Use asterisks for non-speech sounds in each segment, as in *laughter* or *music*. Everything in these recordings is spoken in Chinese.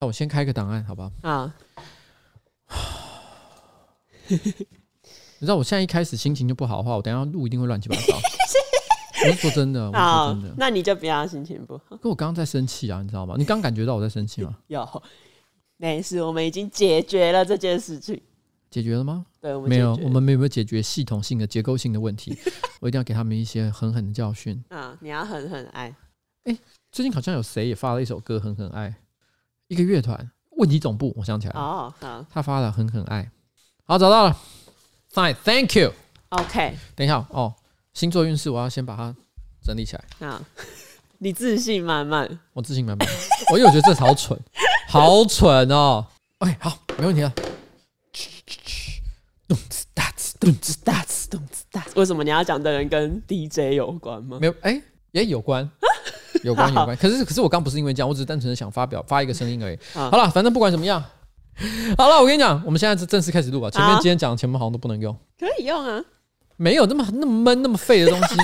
那我先开个档案，好不好？啊。*laughs* 你知道我现在一开始心情就不好的话，我等一下录一定会乱七八糟。*laughs* 我是说真的，我是说真的。那你就不要心情不好。可我刚刚在生气啊，你知道吗？你刚感觉到我在生气吗？有，没事，我们已经解决了这件事情。解决了吗？对，我们没有，我们没有解决系统性的、结构性的问题。*laughs* 我一定要给他们一些狠狠的教训。啊，你要狠狠爱。哎、欸，最近好像有谁也发了一首歌《狠狠爱》，一个乐团，问题总部，我想起来了。哦，好，他发了《狠狠爱》。好，找到了。Fine，Thank you。OK，等一下哦，星座运势我要先把它整理起来。啊，*laughs* 你自信满满，我自信满满。我因为我觉得这好蠢，*laughs* 好蠢哦。OK，好，没问题了。咚子大次，咚子大次，咚子大次。为什么你要讲的人跟 DJ 有关吗？没有，哎、欸，也有关，*laughs* *laughs* 有关，有关。可是，可是我刚不是因为这样，我只是单纯的想发表发一个声音而已。好了，反正不管怎么样。好了，我跟你讲，我们现在就正式开始录吧。前面今天讲的前面好像都不能用，可以用啊。没有那么那么闷、那么废的东西。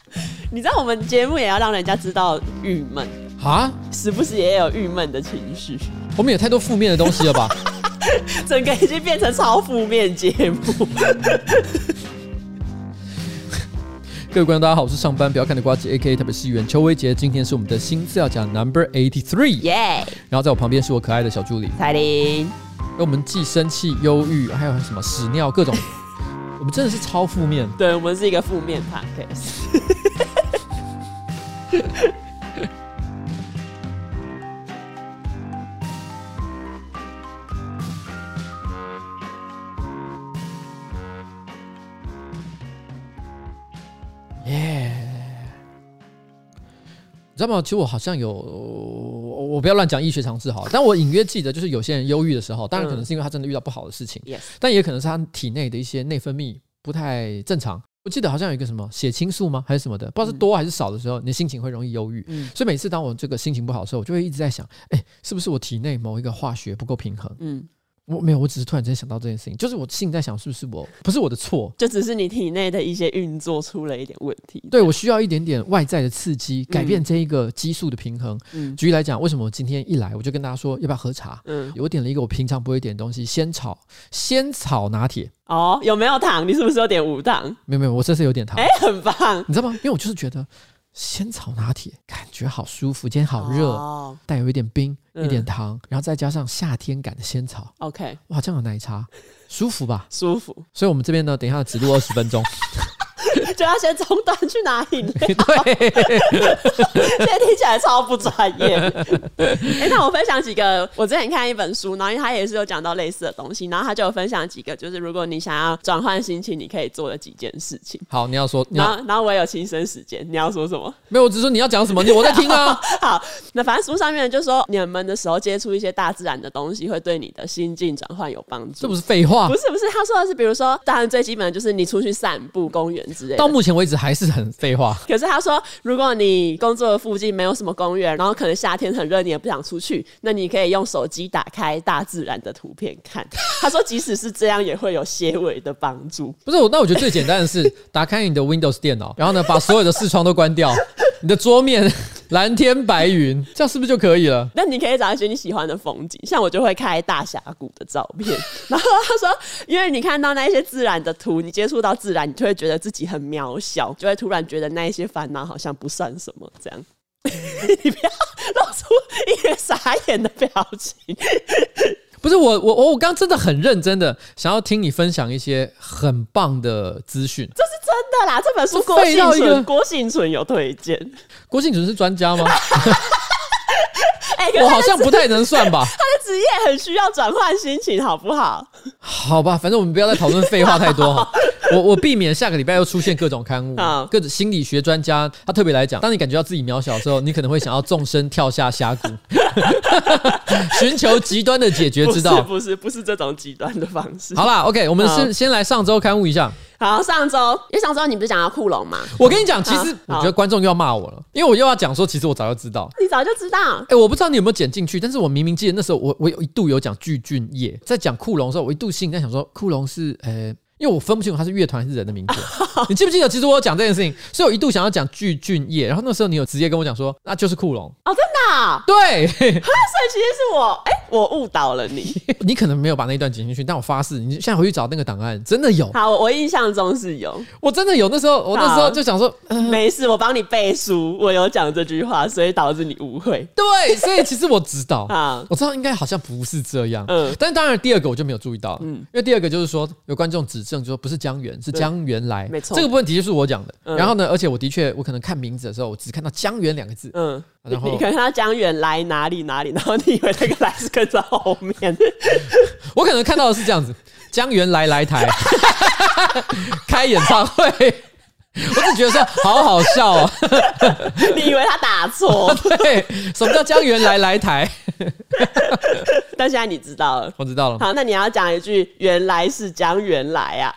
*laughs* 你知道我们节目也要让人家知道郁闷啊，时不时也有郁闷的情绪。我们有太多负面的东西了吧？*laughs* 整个已经变成超负面节目。各位观众，大家好，我是上班不要看的瓜子 A.K.A 特别是袁邱威杰。今天是我们的新资料夹 Number Eighty Three，耶！然后在我旁边是我可爱的小助理彩铃。我们既生气、忧郁，还有什么屎尿各种，*laughs* 我们真的是超负面。对，我们是一个负面 Podcast。*laughs* 你知道吗？其实我好像有，我不要乱讲医学常识好，但我隐约记得，就是有些人忧郁的时候，当然可能是因为他真的遇到不好的事情，嗯、但也可能是他体内的一些内分泌不太正常。我记得好像有一个什么血清素吗，还是什么的，不知道是多还是少的时候，你的心情会容易忧郁。嗯、所以每次当我这个心情不好的时候，我就会一直在想，哎、欸，是不是我体内某一个化学不够平衡？嗯。我没有，我只是突然间想到这件事情，就是我心里在想，是不是我不是我的错，就只是你体内的一些运作出了一点问题。对，我需要一点点外在的刺激，改变这一个激素的平衡。嗯，举例来讲，为什么我今天一来我就跟大家说要不要喝茶？嗯，我点了一个我平常不会点的东西，仙草仙草拿铁。哦，有没有糖？你是不是有点无糖？没有没有，我这次有点糖。哎、欸，很棒，你知道吗？因为我就是觉得。仙草拿铁感觉好舒服，今天好热，带、哦、有一点冰，嗯、一点糖，然后再加上夏天感的仙草。OK，哇，这样的奶茶，舒服吧？*laughs* 舒服。所以，我们这边呢，等一下只录二十分钟。*laughs* 就要先中断去拿饮料，*laughs* 对，*laughs* 现在听起来超不专业。哎、欸，那我分享几个，我之前看一本书，然后因为他也是有讲到类似的东西，然后他就有分享几个，就是如果你想要转换心情，你可以做的几件事情。好，你要说，你要然后然后我也有亲身实践，你要说什么？没有，我只是说你要讲什么，你我在听啊。好，那反正书上面就说，你们的时候接触一些大自然的东西，会对你的心境转换有帮助。这不是废话？不是不是，他说的是，比如说，当然最基本的就是你出去散步、公园之类的。到目前为止还是很废话。*laughs* 可是他说，如果你工作的附近没有什么公园，然后可能夏天很热，你也不想出去，那你可以用手机打开大自然的图片看。他说，即使是这样，也会有些微的帮助。不是我，那我觉得最简单的是打开你的 Windows 电脑，然后呢，把所有的视窗都关掉，你的桌面蓝天白云，*laughs* 这样是不是就可以了？那你可以找一些你喜欢的风景，像我就会开大峡谷的照片。*laughs* 然后他说，因为你看到那一些自然的图，你接触到自然，你就会觉得自己很渺小，就会突然觉得那一些烦恼好像不算什么。这样，*laughs* 你不要露出一个傻眼的表情。不是我，我我我刚真的很认真的想要听你分享一些很棒的资讯。这是真的啦，这本书郭信存郭幸存有推荐。郭幸存是专家吗？*laughs* 欸、我好像不太能算吧。*laughs* 他的职业很需要转换心情，好不好？好吧，反正我们不要再讨论废话太多哈。我我避免下个礼拜又出现各种刊物，各种心理学专家他特别来讲，当你感觉到自己渺小的时候，你可能会想要纵身跳下峡谷，*laughs* 寻求极端的解决之道。不是不是，不是这种极端的方式。好啦，OK，我们先先来上周刊物一下。好，上周因为上周你不是讲到库龙吗？我跟你讲，其实我觉得观众又要骂我了，因为我又要讲说，其实我早就知道。你早就知道？哎、欸，我不知道你有没有剪进去，但是我明明记得那时候我我有一度有讲巨俊业，在讲库龙的时候，我一度心里在想说，库龙是呃，因为我分不清楚他是乐团还是人的名字。*laughs* 你记不记得？其实我有讲这件事情，所以我一度想要讲具俊晔，然后那时候你有直接跟我讲说，那就是库龙哦，真的、啊？对，*laughs* 所以其实是我，哎、欸，我误导了你。*laughs* 你可能没有把那一段剪进去，但我发誓，你现在回去找那个档案，真的有。好，我印象中是有，我真的有。那时候我那时候就想说，呃、没事，我帮你背书，我有讲这句话，所以导致你误会。对，所以其实我知道，啊，我知道应该好像不是这样。嗯，但当然第二个我就没有注意到，嗯，因为第二个就是说有观众指正，就说不是江源，是江源来，没错，这个部分的确是我讲的。嗯、然后呢，而且我的确，我可能看名字的时候，我只看到江源两个字，嗯，然后 *laughs* 你可能看到江源来哪里哪里，然后你以为那个来是跟在后面，*laughs* 我可能看到的是这样子，江源来来台。*laughs* 开演唱会。*laughs* 我只觉得说好好笑哦，*laughs* 你以为他打错？*laughs* 对，什么叫江源来来台？但现在你知道了，我知道了。好，那你要讲一句，原来是江源来啊！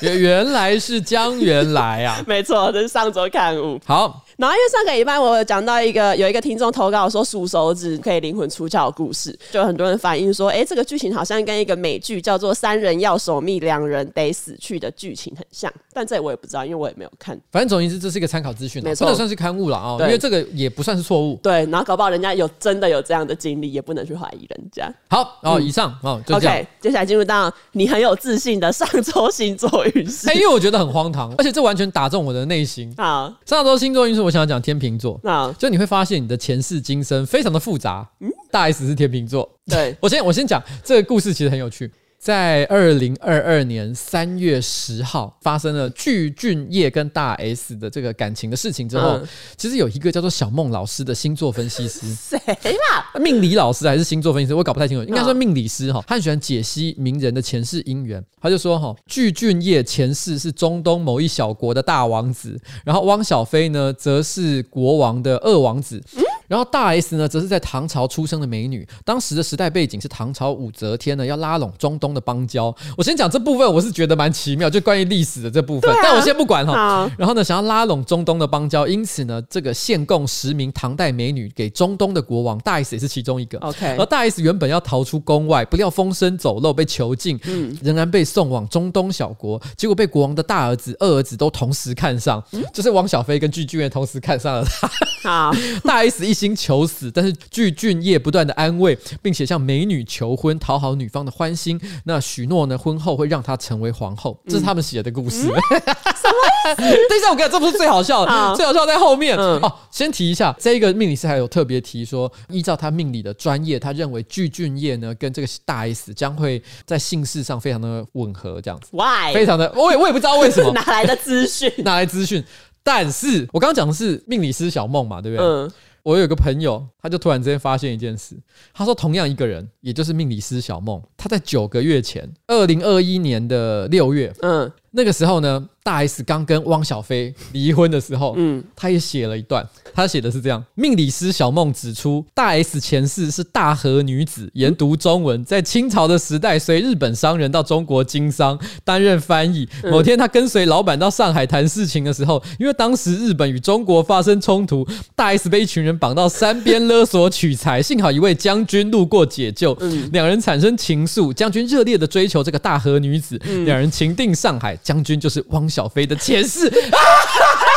原原来是江原来啊！没错，这是上周刊物。好。然后因为上个礼拜我有讲到一个有一个听众投稿说数手指可以灵魂出窍的故事，就很多人反映说，哎，这个剧情好像跟一个美剧叫做《三人要守密，两人得死去》的剧情很像，但这我也不知道，因为我也没有看。反正总而言之，这是一个参考资讯，没错，不能算是刊物了啊，因为这个也不算是错误。对，然后搞不好人家有真的有这样的经历，也不能去怀疑人家。好，哦，以上哦，就这样。OK，接下来进入到你很有自信的上周星座运势。*laughs* 哎，因为我觉得很荒唐，而且这完全打中我的内心。好，上周星座运势，我想要讲天秤座。那就你会发现你的前世今生非常的复杂。嗯，大 S 是天秤座。对，我先我先讲这个故事，其实很有趣。在二零二二年三月十号发生了具俊晔跟大 S 的这个感情的事情之后，嗯、其实有一个叫做小梦老师的星座分析师，*laughs* 谁啦？命理老师还是星座分析师？我搞不太清楚，应该说命理师哈。他很喜欢解析名人的前世姻缘，他就说哈，具俊晔前世是中东某一小国的大王子，然后汪小菲呢，则是国王的二王子。嗯然后大 S 呢，则是在唐朝出生的美女。当时的时代背景是唐朝武则天呢要拉拢中东的邦交。我先讲这部分，我是觉得蛮奇妙，就关于历史的这部分。啊、但我先不管哈。然后呢，想要拉拢中东的邦交，因此呢，这个献贡十名唐代美女给中东的国王，大 S 也是其中一个。OK。而大 S 原本要逃出宫外，不料风声走漏被囚禁，嗯，仍然被送往中东小国。结果被国王的大儿子、二儿子都同时看上，嗯、就是汪小菲跟具俊晔同时看上了他。好，*laughs* 大 S 一心求死，但是具俊曄不断的安慰，并且向美女求婚，讨好女方的欢心。那许诺呢，婚后会让她成为皇后。这是他们写的故事。嗯嗯、*laughs* 什么意思？等一下，我跟你讲，这不是最好笑的，好最好笑在后面。嗯、哦，先提一下，这一个命理师还有特别提说，依照他命理的专业，他认为具俊曄呢跟这个大 S 将会在姓氏上非常的吻合，这样子。Why？非常的，我也我也不知道为什么，*laughs* 哪来的资讯？*laughs* 哪来资讯？但是我刚刚讲的是命理师小梦嘛，对不对？嗯。我有个朋友，他就突然之间发现一件事，他说同样一个人，也就是命理师小梦，他在九个月前，二零二一年的六月，嗯，那个时候呢。大 S 刚跟汪小菲离婚的时候，嗯，他也写了一段，他写的是这样：命理师小梦指出，大 S 前世是大和女子，研读中文，在清朝的时代随日本商人到中国经商，担任翻译。某天，他跟随老板到上海谈事情的时候，因为当时日本与中国发生冲突，大 S 被一群人绑到山边勒索取财，幸好一位将军路过解救，两人产生情愫，将军热烈的追求这个大和女子，两人情定上海，将军就是汪。小菲的前世，*laughs*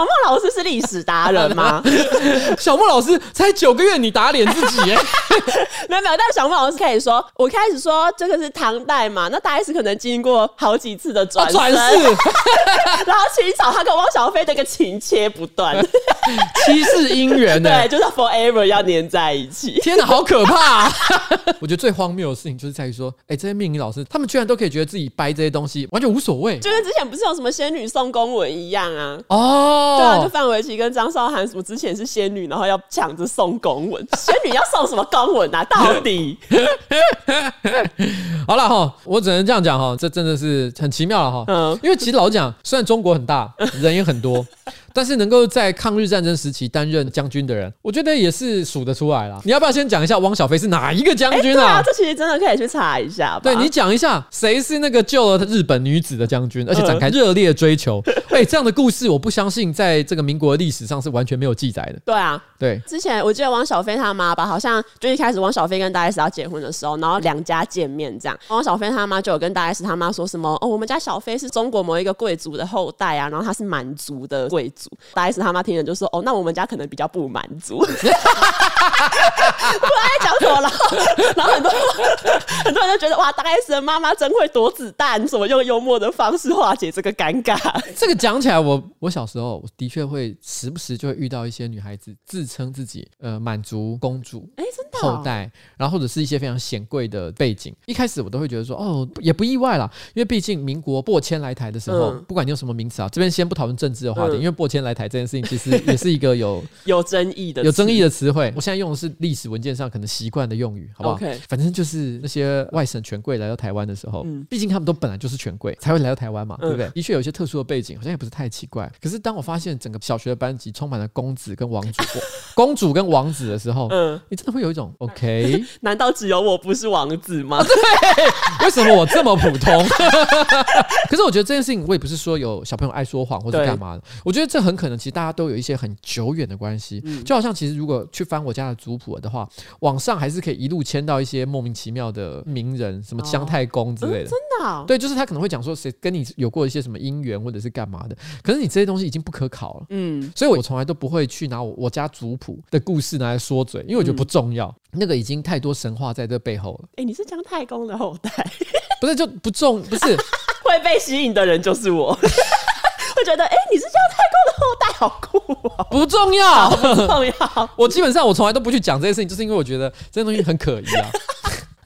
小莫老师是历史达人吗？*laughs* 小莫老师才九个月，你打脸自己？*laughs* 没有没有，但小莫老师可以说，我开始说这个是唐代嘛，那大 S 可能经过好几次的转转世，*laughs* 然后清朝他跟汪小菲的一个情切不断，七世姻缘呢，对，就是 forever 要粘在一起。天哪，好可怕啊！我觉得最荒谬的事情就是在于说，哎，这些命理老师，他们居然都可以觉得自己掰这些东西完全无所谓。就跟之前不是有什么仙女送公文一样啊？哦，对啊，就范玮琪跟张韶涵什么之前是仙女，然后要抢着送公文。*laughs* 仙女要送什么公文啊？到底？*laughs* 好了哈，我只能这样讲哈，这真的是很奇妙了哈。嗯，因为其实老讲，虽然中国很大，人也很多。但是能够在抗日战争时期担任将军的人，我觉得也是数得出来了。你要不要先讲一下汪小菲是哪一个将军啊？欸、对啊，这其实真的可以去查一下。对，你讲一下谁是那个救了日本女子的将军，而且展开热烈追求。*laughs* 哎，这样的故事我不相信，在这个民国历史上是完全没有记载的。对啊，对。之前我记得汪小菲他妈吧，好像就一开始汪小菲跟大 S 要结婚的时候，然后两家见面这样，汪小菲他妈就有跟大 S 他妈说什么哦，我们家小菲是中国某一个贵族的后代啊，然后他是满族的贵族。大 S 他妈听了就说哦，那我们家可能比较不满足。*laughs* 不知道在讲什么了，然后很多 *laughs* 很多人就觉得哇，大 S 的妈妈真会躲子弹，怎么用幽默的方式化解这个尴尬？这个讲起来我，我我小时候我的确会时不时就会遇到一些女孩子自称自己呃满族公主，哎，真的哦？后代，然后或者是一些非常显贵的背景。一开始我都会觉得说哦，也不意外啦，因为毕竟民国破迁来台的时候，嗯、不管你用什么名词啊，这边先不讨论政治的话题，嗯、因为播迁来台这件事情其实也是一个有 *laughs* 有争议的有争议的词汇。我现在用的是历史文件上可能习惯的用语，好不好？Okay. 反正就是那些外省权贵来到台湾的时候，嗯、毕竟他们都本来就是权贵，才会来到台湾嘛，对不对？嗯、的确有一些特殊的背景，好像也不是太奇怪。可是当我发现整个小学的班级充满了公子跟王主、*laughs* 公主跟王子的时候，嗯，你真的会有一种 OK？*laughs* 难道只有我不是王子吗？对，为什么我这么普通？可是我觉得这件事情，我也不是说有小朋友爱说谎或者干嘛的。我觉得这很可能，其实大家都有一些很久远的关系。嗯、就好像其实如果去翻我家的族谱的话，网上还是可以一路签到一些莫名其妙的名人，什么姜太公之类的。哦嗯、真的、哦？对，就是他可能会讲说谁跟你有过一些什么姻缘或者是干嘛的。可是你这些东西已经不可考了。嗯，所以我从来都不会去拿我我家族谱的故事拿来说嘴，因为我觉得不重要。嗯、那个已经太多神话在这背后了。哎、欸，你是姜太公的后代？*laughs* 不是，就不重，不是 *laughs* 会被吸引的人就是我。*laughs* 会觉得，哎、欸，你是姜太公好酷啊、哦！不重要，不重要。*laughs* 我基本上我从来都不去讲这些事情，就是因为我觉得这些东西很可疑啊。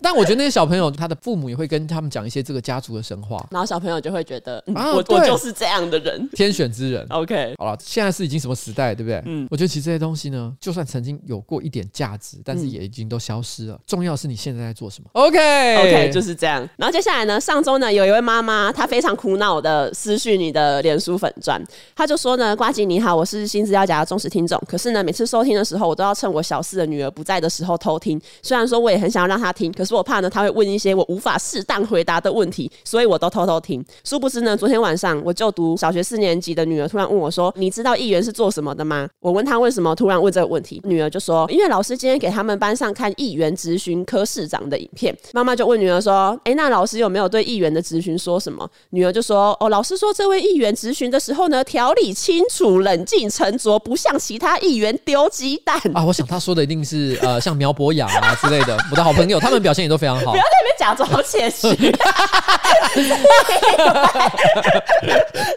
但我觉得那些小朋友，他的父母也会跟他们讲一些这个家族的神话，然后小朋友就会觉得，嗯啊、我我就是这样的人，天选之人。*laughs* OK，好了，现在是已经什么时代，对不对？嗯，我觉得其实这些东西呢，就算曾经有过一点价值，但是也已经都消失了。嗯、重要是你现在在做什么。OK，OK，Okay、okay, 就是这样。然后接下来呢，上周呢，有一位妈妈，她非常苦恼的私讯你的脸书粉钻，她就说呢，瓜吉你好，我是新资料夹的忠实听众，可是呢，每次收听的时候，我都要趁我小四的女儿不在的时候偷听。虽然说我也很想要让她听，可是我怕呢，他会问。一些我无法适当回答的问题，所以我都偷偷听。殊不知呢，昨天晚上我就读小学四年级的女儿突然问我说：“你知道议员是做什么的吗？”我问她为什么突然问这个问题，女儿就说：“因为老师今天给他们班上看议员质询科市长的影片。”妈妈就问女儿说：“诶，那老师有没有对议员的质询说什么？”女儿就说：“哦，老师说这位议员质询的时候呢，条理清楚、冷静沉着，不像其他议员丢鸡蛋啊。”我想他说的一定是呃，像苗博雅啊之类的，我的好朋友，他们表现也都非常好。不要在那边假装谦虚，*laughs*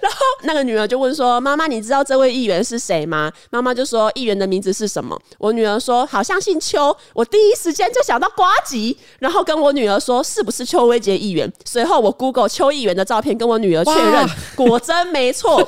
然后那个女儿就问说：“妈妈，你知道这位议员是谁吗？”妈妈就说：“议员的名字是什么？”我女儿说：“好像姓邱。”我第一时间就想到瓜吉，然后跟我女儿说：“是不是邱威杰议员？”随后我 Google 邱议员的照片，跟我女儿确认，果真没错。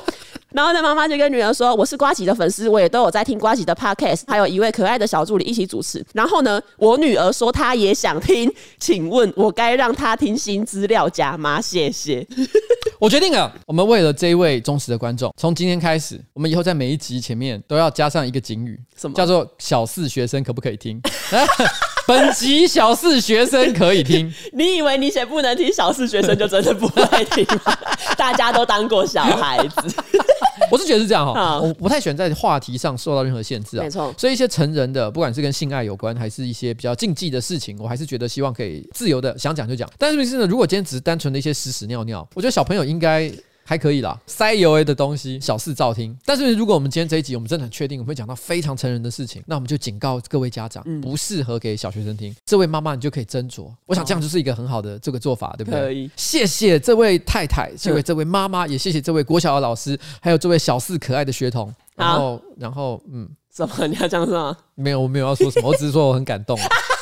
然后呢，妈妈就跟女儿说：“我是瓜吉的粉丝，我也都有在听瓜吉的 podcast，还有一位可爱的小助理一起主持。”然后呢，我女儿说她也想听，请问我该让她听新资料夹吗？谢谢。*laughs* 我决定了，我们为了这一位忠实的观众，从今天开始，我们以后在每一集前面都要加上一个警语，什么叫做“小四学生可不可以听”？*laughs* 本集小四学生可以听。*laughs* 你以为你写不能听，小四学生就真的不会听吗？*laughs* 大家都当过小孩子。*laughs* 我是觉得是这样哈，我不太喜欢在话题上受到任何限制啊。没错，所以一些成人的，不管是跟性爱有关，还是一些比较禁忌的事情，我还是觉得希望可以自由的想讲就讲。但是呢，如果今天只是单纯的一些屎屎尿尿，我觉得小朋友应该。还可以啦，塞油 A 的东西，小事照听。但是如果我们今天这一集，我们真的很确定我们会讲到非常成人的事情，那我们就警告各位家长，嗯、不适合给小学生听。这位妈妈，你就可以斟酌。我想这样就是一个很好的这个做法，对不对？可以。谢谢这位太太，谢谢这位妈妈，也谢谢这位国小的老师，还有这位小四可爱的学童。然后，然后，嗯，什么？你要讲什么？没有，我没有要说什么，我只是说我很感动。*laughs*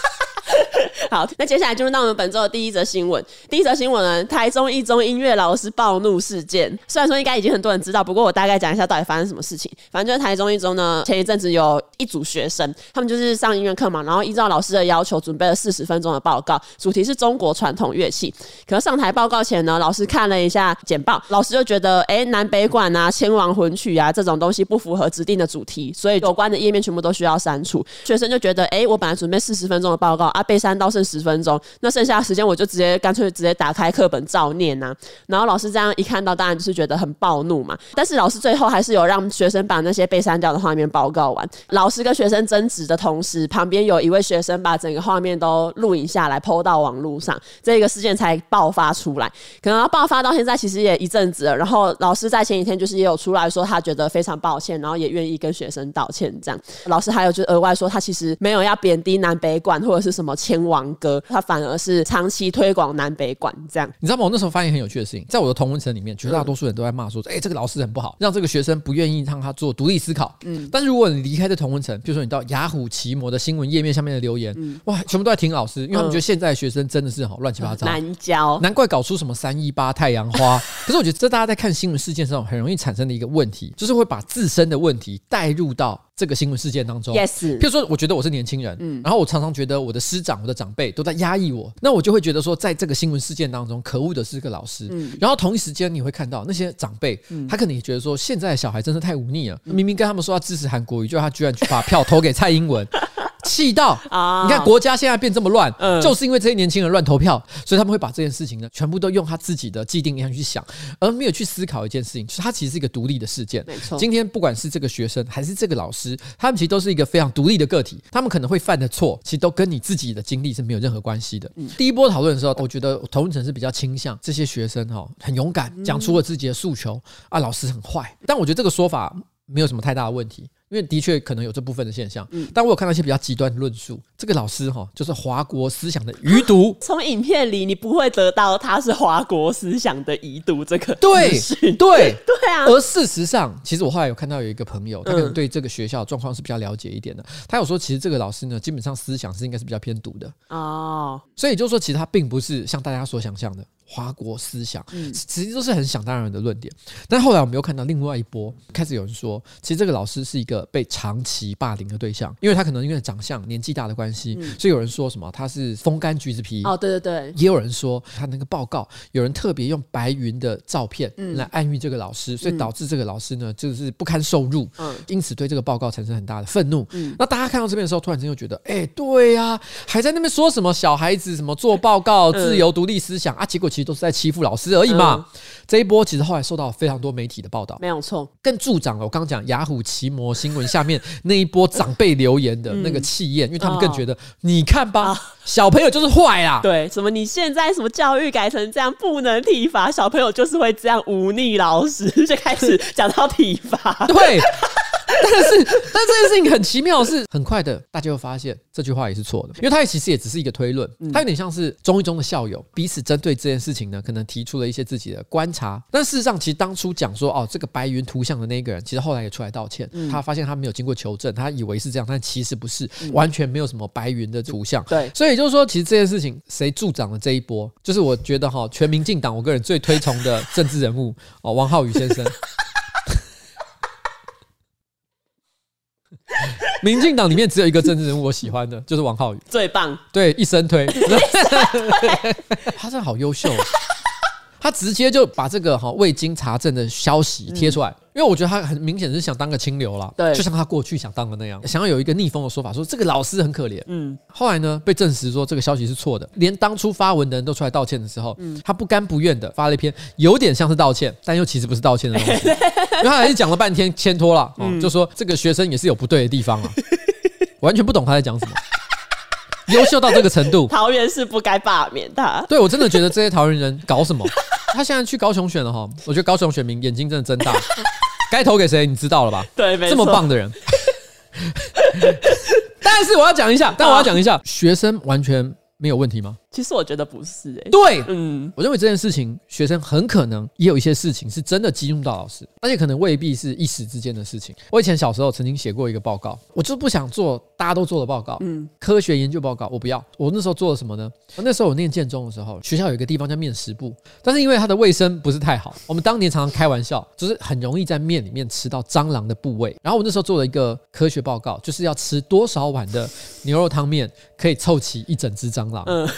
*laughs* 好，那接下来就是到我们本周的第一则新闻。第一则新闻呢，台中一中音乐老师暴怒事件。虽然说应该已经很多人知道，不过我大概讲一下到底发生什么事情。反正就是台中一中呢，前一阵子有一组学生，他们就是上音乐课嘛，然后依照老师的要求准备了四十分钟的报告，主题是中国传统乐器。可是上台报告前呢，老师看了一下简报，老师就觉得，哎、南北管啊、千王魂曲啊这种东西不符合指定的主题，所以有关的页面全部都需要删除。学生就觉得，哎、我本来准备四十分钟的报告啊，被删到是。剩十分钟，那剩下的时间我就直接干脆直接打开课本照念呐、然后老师这样一看到，当然就是觉得很暴怒嘛。但是老师最后还是有让学生把那些被删掉的画面报告完。老师跟学生争执的同时，旁边有一位学生把整个画面都录影下来，PO 到网络上，这个事件才爆发出来。可能要爆发到现在，其实也一阵子了。然后老师在前几天就是也有出来说，他觉得非常抱歉，然后也愿意跟学生道歉。这样，老师还有就额外说，他其实没有要贬低南北管或者是什么千王歌，他反而是长期推广南北管。这样，你知道吗？我那时候发现很有趣的事情，在我的同温层里面，绝大多数人都在骂说，哎、欸，这个老师很不好，让这个学生不愿意让他做独立思考。嗯，但是如果你离开这同温层，比如说你到雅虎奇摩的新闻页面下面的留言，嗯、哇，全部都在挺老师，因为他们觉得现在的学生真的是好乱七八糟，*laughs* 难教，难怪搞出什么三一八太阳花。*laughs* 可是我觉得这大家在看新闻事件上很容易产生的一个问题，就是会把自身的问题带入到这个新闻事件当中。Yes，譬如说，我觉得我是年轻人，嗯，然后我常常觉得我的师长、我的长辈都在压抑我，那我就会觉得说，在这个新闻事件当中，可恶的是个老师。嗯，然后同一时间你会看到那些长辈，他可能也觉得说，现在的小孩真是太忤逆了，明明跟他们说要支持韩国瑜，就他居然去把票投给蔡英文。气到啊！你看国家现在变这么乱，嗯，就是因为这些年轻人乱投票，所以他们会把这件事情呢，全部都用他自己的既定印象去想，而没有去思考一件事情，就是他其实是一个独立的事件。没错，今天不管是这个学生还是这个老师，他们其实都是一个非常独立的个体，他们可能会犯的错，其实都跟你自己的经历是没有任何关系的。嗯，第一波讨论的时候，我觉得同温层是比较倾向这些学生哈，很勇敢，讲出了自己的诉求啊，老师很坏，但我觉得这个说法没有什么太大的问题。因为的确可能有这部分的现象，嗯，但我有看到一些比较极端的论述。这个老师哈，就是华国思想的余毒。*laughs* 从影片里你不会得到他是华国思想的遗毒这个对对 *laughs* 对啊。而事实上，其实我后来有看到有一个朋友，他可能对这个学校状况是比较了解一点的。他有说，其实这个老师呢，基本上思想是应该是比较偏毒的哦。所以就是说，其实他并不是像大家所想象的。华国思想，其实都是很想当然的论点。但后来我们又看到另外一波，开始有人说，其实这个老师是一个被长期霸凌的对象，因为他可能因为长相、年纪大的关系，所以有人说什么他是风干橘子皮。哦，对对对。也有人说他那个报告，有人特别用白云的照片来暗喻这个老师，所以导致这个老师呢就是不堪受辱，嗯因此对这个报告产生很大的愤怒。那大家看到这边的时候，突然间又觉得，哎，对呀，还在那边说什么小孩子什么做报告自由独立思想啊，结果。其实都是在欺负老师而已嘛。嗯、这一波其实后来受到非常多媒体的报道，没有错，更助长了我刚刚讲雅虎奇摩新闻下面那一波长辈留言的 *laughs* 那个气焰，嗯、因为他们更觉得，哦、你看吧，哦、小朋友就是坏啦。*laughs* 对，什么你现在什么教育改成这样，不能体罚小朋友，就是会这样忤逆老师，就开始讲到体罚。对。*laughs* 但是，但这件事情很奇妙的是，很快的大家会发现这句话也是错的，因为它其实也只是一个推论，它有点像是中一中的校友彼此针对这件事情呢，可能提出了一些自己的观察。但事实上，其实当初讲说哦，这个白云图像的那个人，其实后来也出来道歉，他发现他没有经过求证，他以为是这样，但其实不是，完全没有什么白云的图像。对，所以就是说，其实这件事情谁助长了这一波，就是我觉得哈，全民进党我个人最推崇的政治人物哦，王浩宇先生。*laughs* 民进党里面只有一个政治人物我喜欢的，就是王浩宇，最棒。对，一生推，*laughs* *laughs* 他真的好优秀。他直接就把这个哈未经查证的消息贴出来，因为我觉得他很明显是想当个清流啦，对，就像他过去想当的那样，想要有一个逆风的说法，说这个老师很可怜。嗯，后来呢被证实说这个消息是错的，连当初发文的人都出来道歉的时候，嗯。他不甘不愿的发了一篇有点像是道歉，但又其实不是道歉的东西，*laughs* 因为他还是讲了半天牵拖了，就说这个学生也是有不对的地方啊，*laughs* 完全不懂他在讲什么。优秀到这个程度，*laughs* 桃园是不该罢免他。对，我真的觉得这些桃园人搞什么？他现在去高雄选了哈，我觉得高雄选民眼睛真的睁大，*laughs* 该投给谁你知道了吧？对，没错。这么棒的人。*laughs* 但是我要讲一下，但我要讲一下，学生完全没有问题吗？其实我觉得不是诶、欸，对，嗯，我认为这件事情，学生很可能也有一些事情是真的激怒到老师，而且可能未必是一时之间的事情。我以前小时候曾经写过一个报告，我就是不想做大家都做的报告，嗯，科学研究报告我不要。我那时候做了什么呢？那时候我念建中的时候，学校有一个地方叫面食部，但是因为它的卫生不是太好，我们当年常常开玩笑，就是很容易在面里面吃到蟑螂的部位。然后我那时候做了一个科学报告，就是要吃多少碗的牛肉汤面可以凑齐一整只蟑螂。嗯。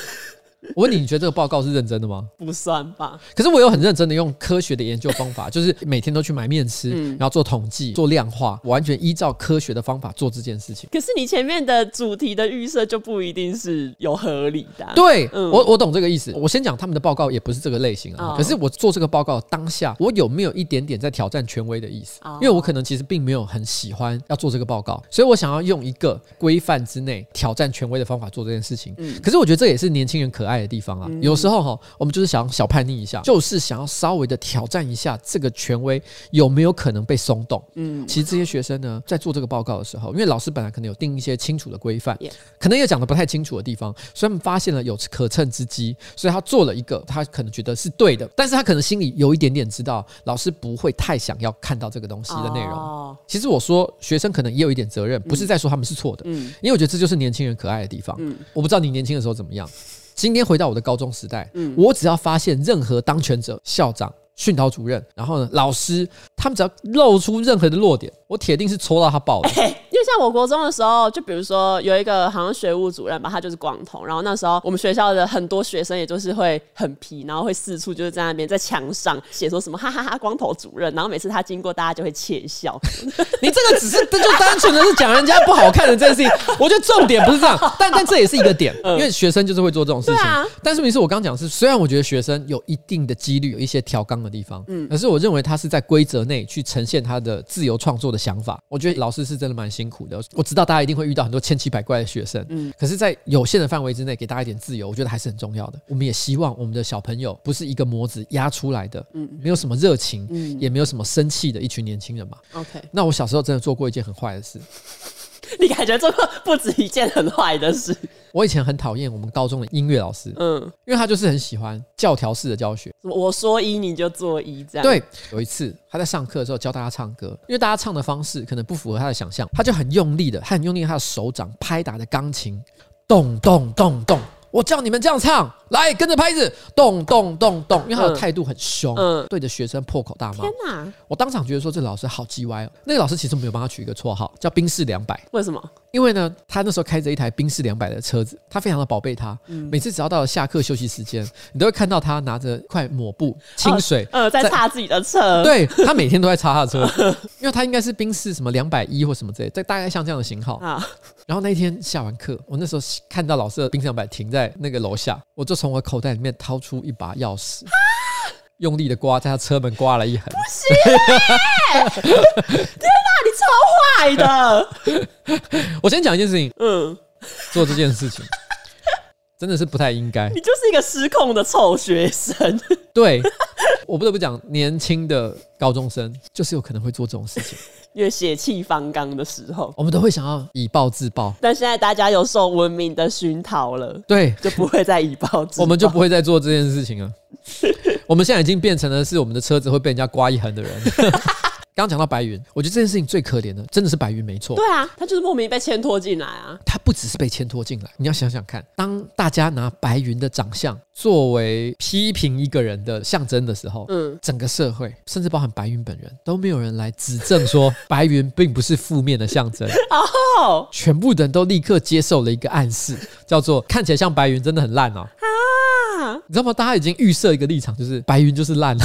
我问你，你觉得这个报告是认真的吗？*laughs* 不算吧。可是我有很认真的用科学的研究方法，就是每天都去买面吃，嗯、然后做统计、做量化，完全依照科学的方法做这件事情。可是你前面的主题的预设就不一定是有合理的、啊。对，嗯、我我懂这个意思。我先讲他们的报告也不是这个类型啊。哦、可是我做这个报告当下，我有没有一点点在挑战权威的意思？哦、因为我可能其实并没有很喜欢要做这个报告，所以我想要用一个规范之内挑战权威的方法做这件事情。嗯、可是我觉得这也是年轻人可爱的地方啊。嗯、有时候哈，我们就是想小叛逆一下，就是想要稍微的挑战一下这个权威有没有可能被松动。嗯，其实这些学生呢，在做这个报告的时候，因为老师本来可能有定一些清楚的规范，可能也讲的不太清楚的地方，所以他们发现了有可乘之机，所以他做了一个他可能觉得是对的，但是他可能心里有一点点知道老师不会太想要看到这个东西的内容。哦其实我说学生可能也有一点责任，不是在说他们是错的，嗯，因为我觉得这就是年轻人可爱的地方。嗯，我不知道你年轻的时候怎么样。今天回到我的高中时代，嗯，我只要发现任何当权者、校长、训导主任，然后呢，老师，他们只要露出任何的弱点，我铁定是戳到他爆的。*laughs* 欸就像我国中的时候，就比如说有一个好像学务主任吧，他就是光头。然后那时候我们学校的很多学生，也就是会很皮，然后会四处就是在那边在墙上写说什么哈哈哈光头主任。然后每次他经过，大家就会窃笑。*laughs* 你这个只是这就单纯的是讲人家不好看的这件事情。我觉得重点不是这样，但但这也是一个点，*laughs* 因为学生就是会做这种事情。但是问题是我刚讲是，虽然我觉得学生有一定的几率有一些调纲的地方，嗯，可是我认为他是在规则内去呈现他的自由创作的想法。我觉得老师是真的蛮辛苦的。我知道。大家一定会遇到很多千奇百怪的学生，嗯，可是，在有限的范围之内，给大家一点自由，我觉得还是很重要的。我们也希望我们的小朋友不是一个模子压出来的，嗯，没有什么热情，嗯，也没有什么生气的一群年轻人嘛。OK，那我小时候真的做过一件很坏的事。*laughs* 你感觉做过不止一件很坏的事。我以前很讨厌我们高中的音乐老师，嗯，因为他就是很喜欢教条式的教学，我说一你就做一这样。对，有一次他在上课的时候教大家唱歌，因为大家唱的方式可能不符合他的想象，他就很用力的，他很用力，他的手掌拍打的钢琴，咚咚咚咚。我叫你们这样唱，来跟着拍子，咚咚咚咚，因为他的态度很凶，嗯，对着学生破口大骂。天哪！我当场觉得说这老师好鸡歪哦。那个老师其实没有帮他取一个绰号，叫宾士两百。为什么？因为呢，他那时候开着一台宾士两百的车子，他非常的宝贝他。每次只要到了下课休息时间，你都会看到他拿着块抹布清水，呃，在擦自己的车。对，他每天都在擦他的车，*laughs* 因为他应该是宾士什么两百一或什么之类，在大概像这样的型号啊。然后那一天下完课，我那时候看到老师的冰箱板停在那个楼下，我就从我口袋里面掏出一把钥匙，用力的刮，在他车门刮了一痕。不行！天哪，你超坏的！*laughs* 我先讲一件事情，嗯，做这件事情真的是不太应该。你就是一个失控的臭学生。对，我不得不讲，年轻的高中生就是有可能会做这种事情。因为血气方刚的时候，我们都会想要以暴制暴。但现在大家有受文明的熏陶了，对，就不会再以暴制暴。*laughs* 我们就不会再做这件事情了。*laughs* 我们现在已经变成了是我们的车子会被人家刮一痕的人。刚刚讲到白云，我觉得这件事情最可怜的，真的是白云没错。对啊，他就是莫名被牵拖进来啊。他不只是被牵拖进来，你要想想看，当大家拿白云的长相作为批评一个人的象征的时候，嗯，整个社会甚至包含白云本人都没有人来指证说白云并不是负面的象征。*laughs* 哦，全部人都立刻接受了一个暗示，叫做看起来像白云真的很烂哦。啊，你知道吗？大家已经预设一个立场，就是白云就是烂了。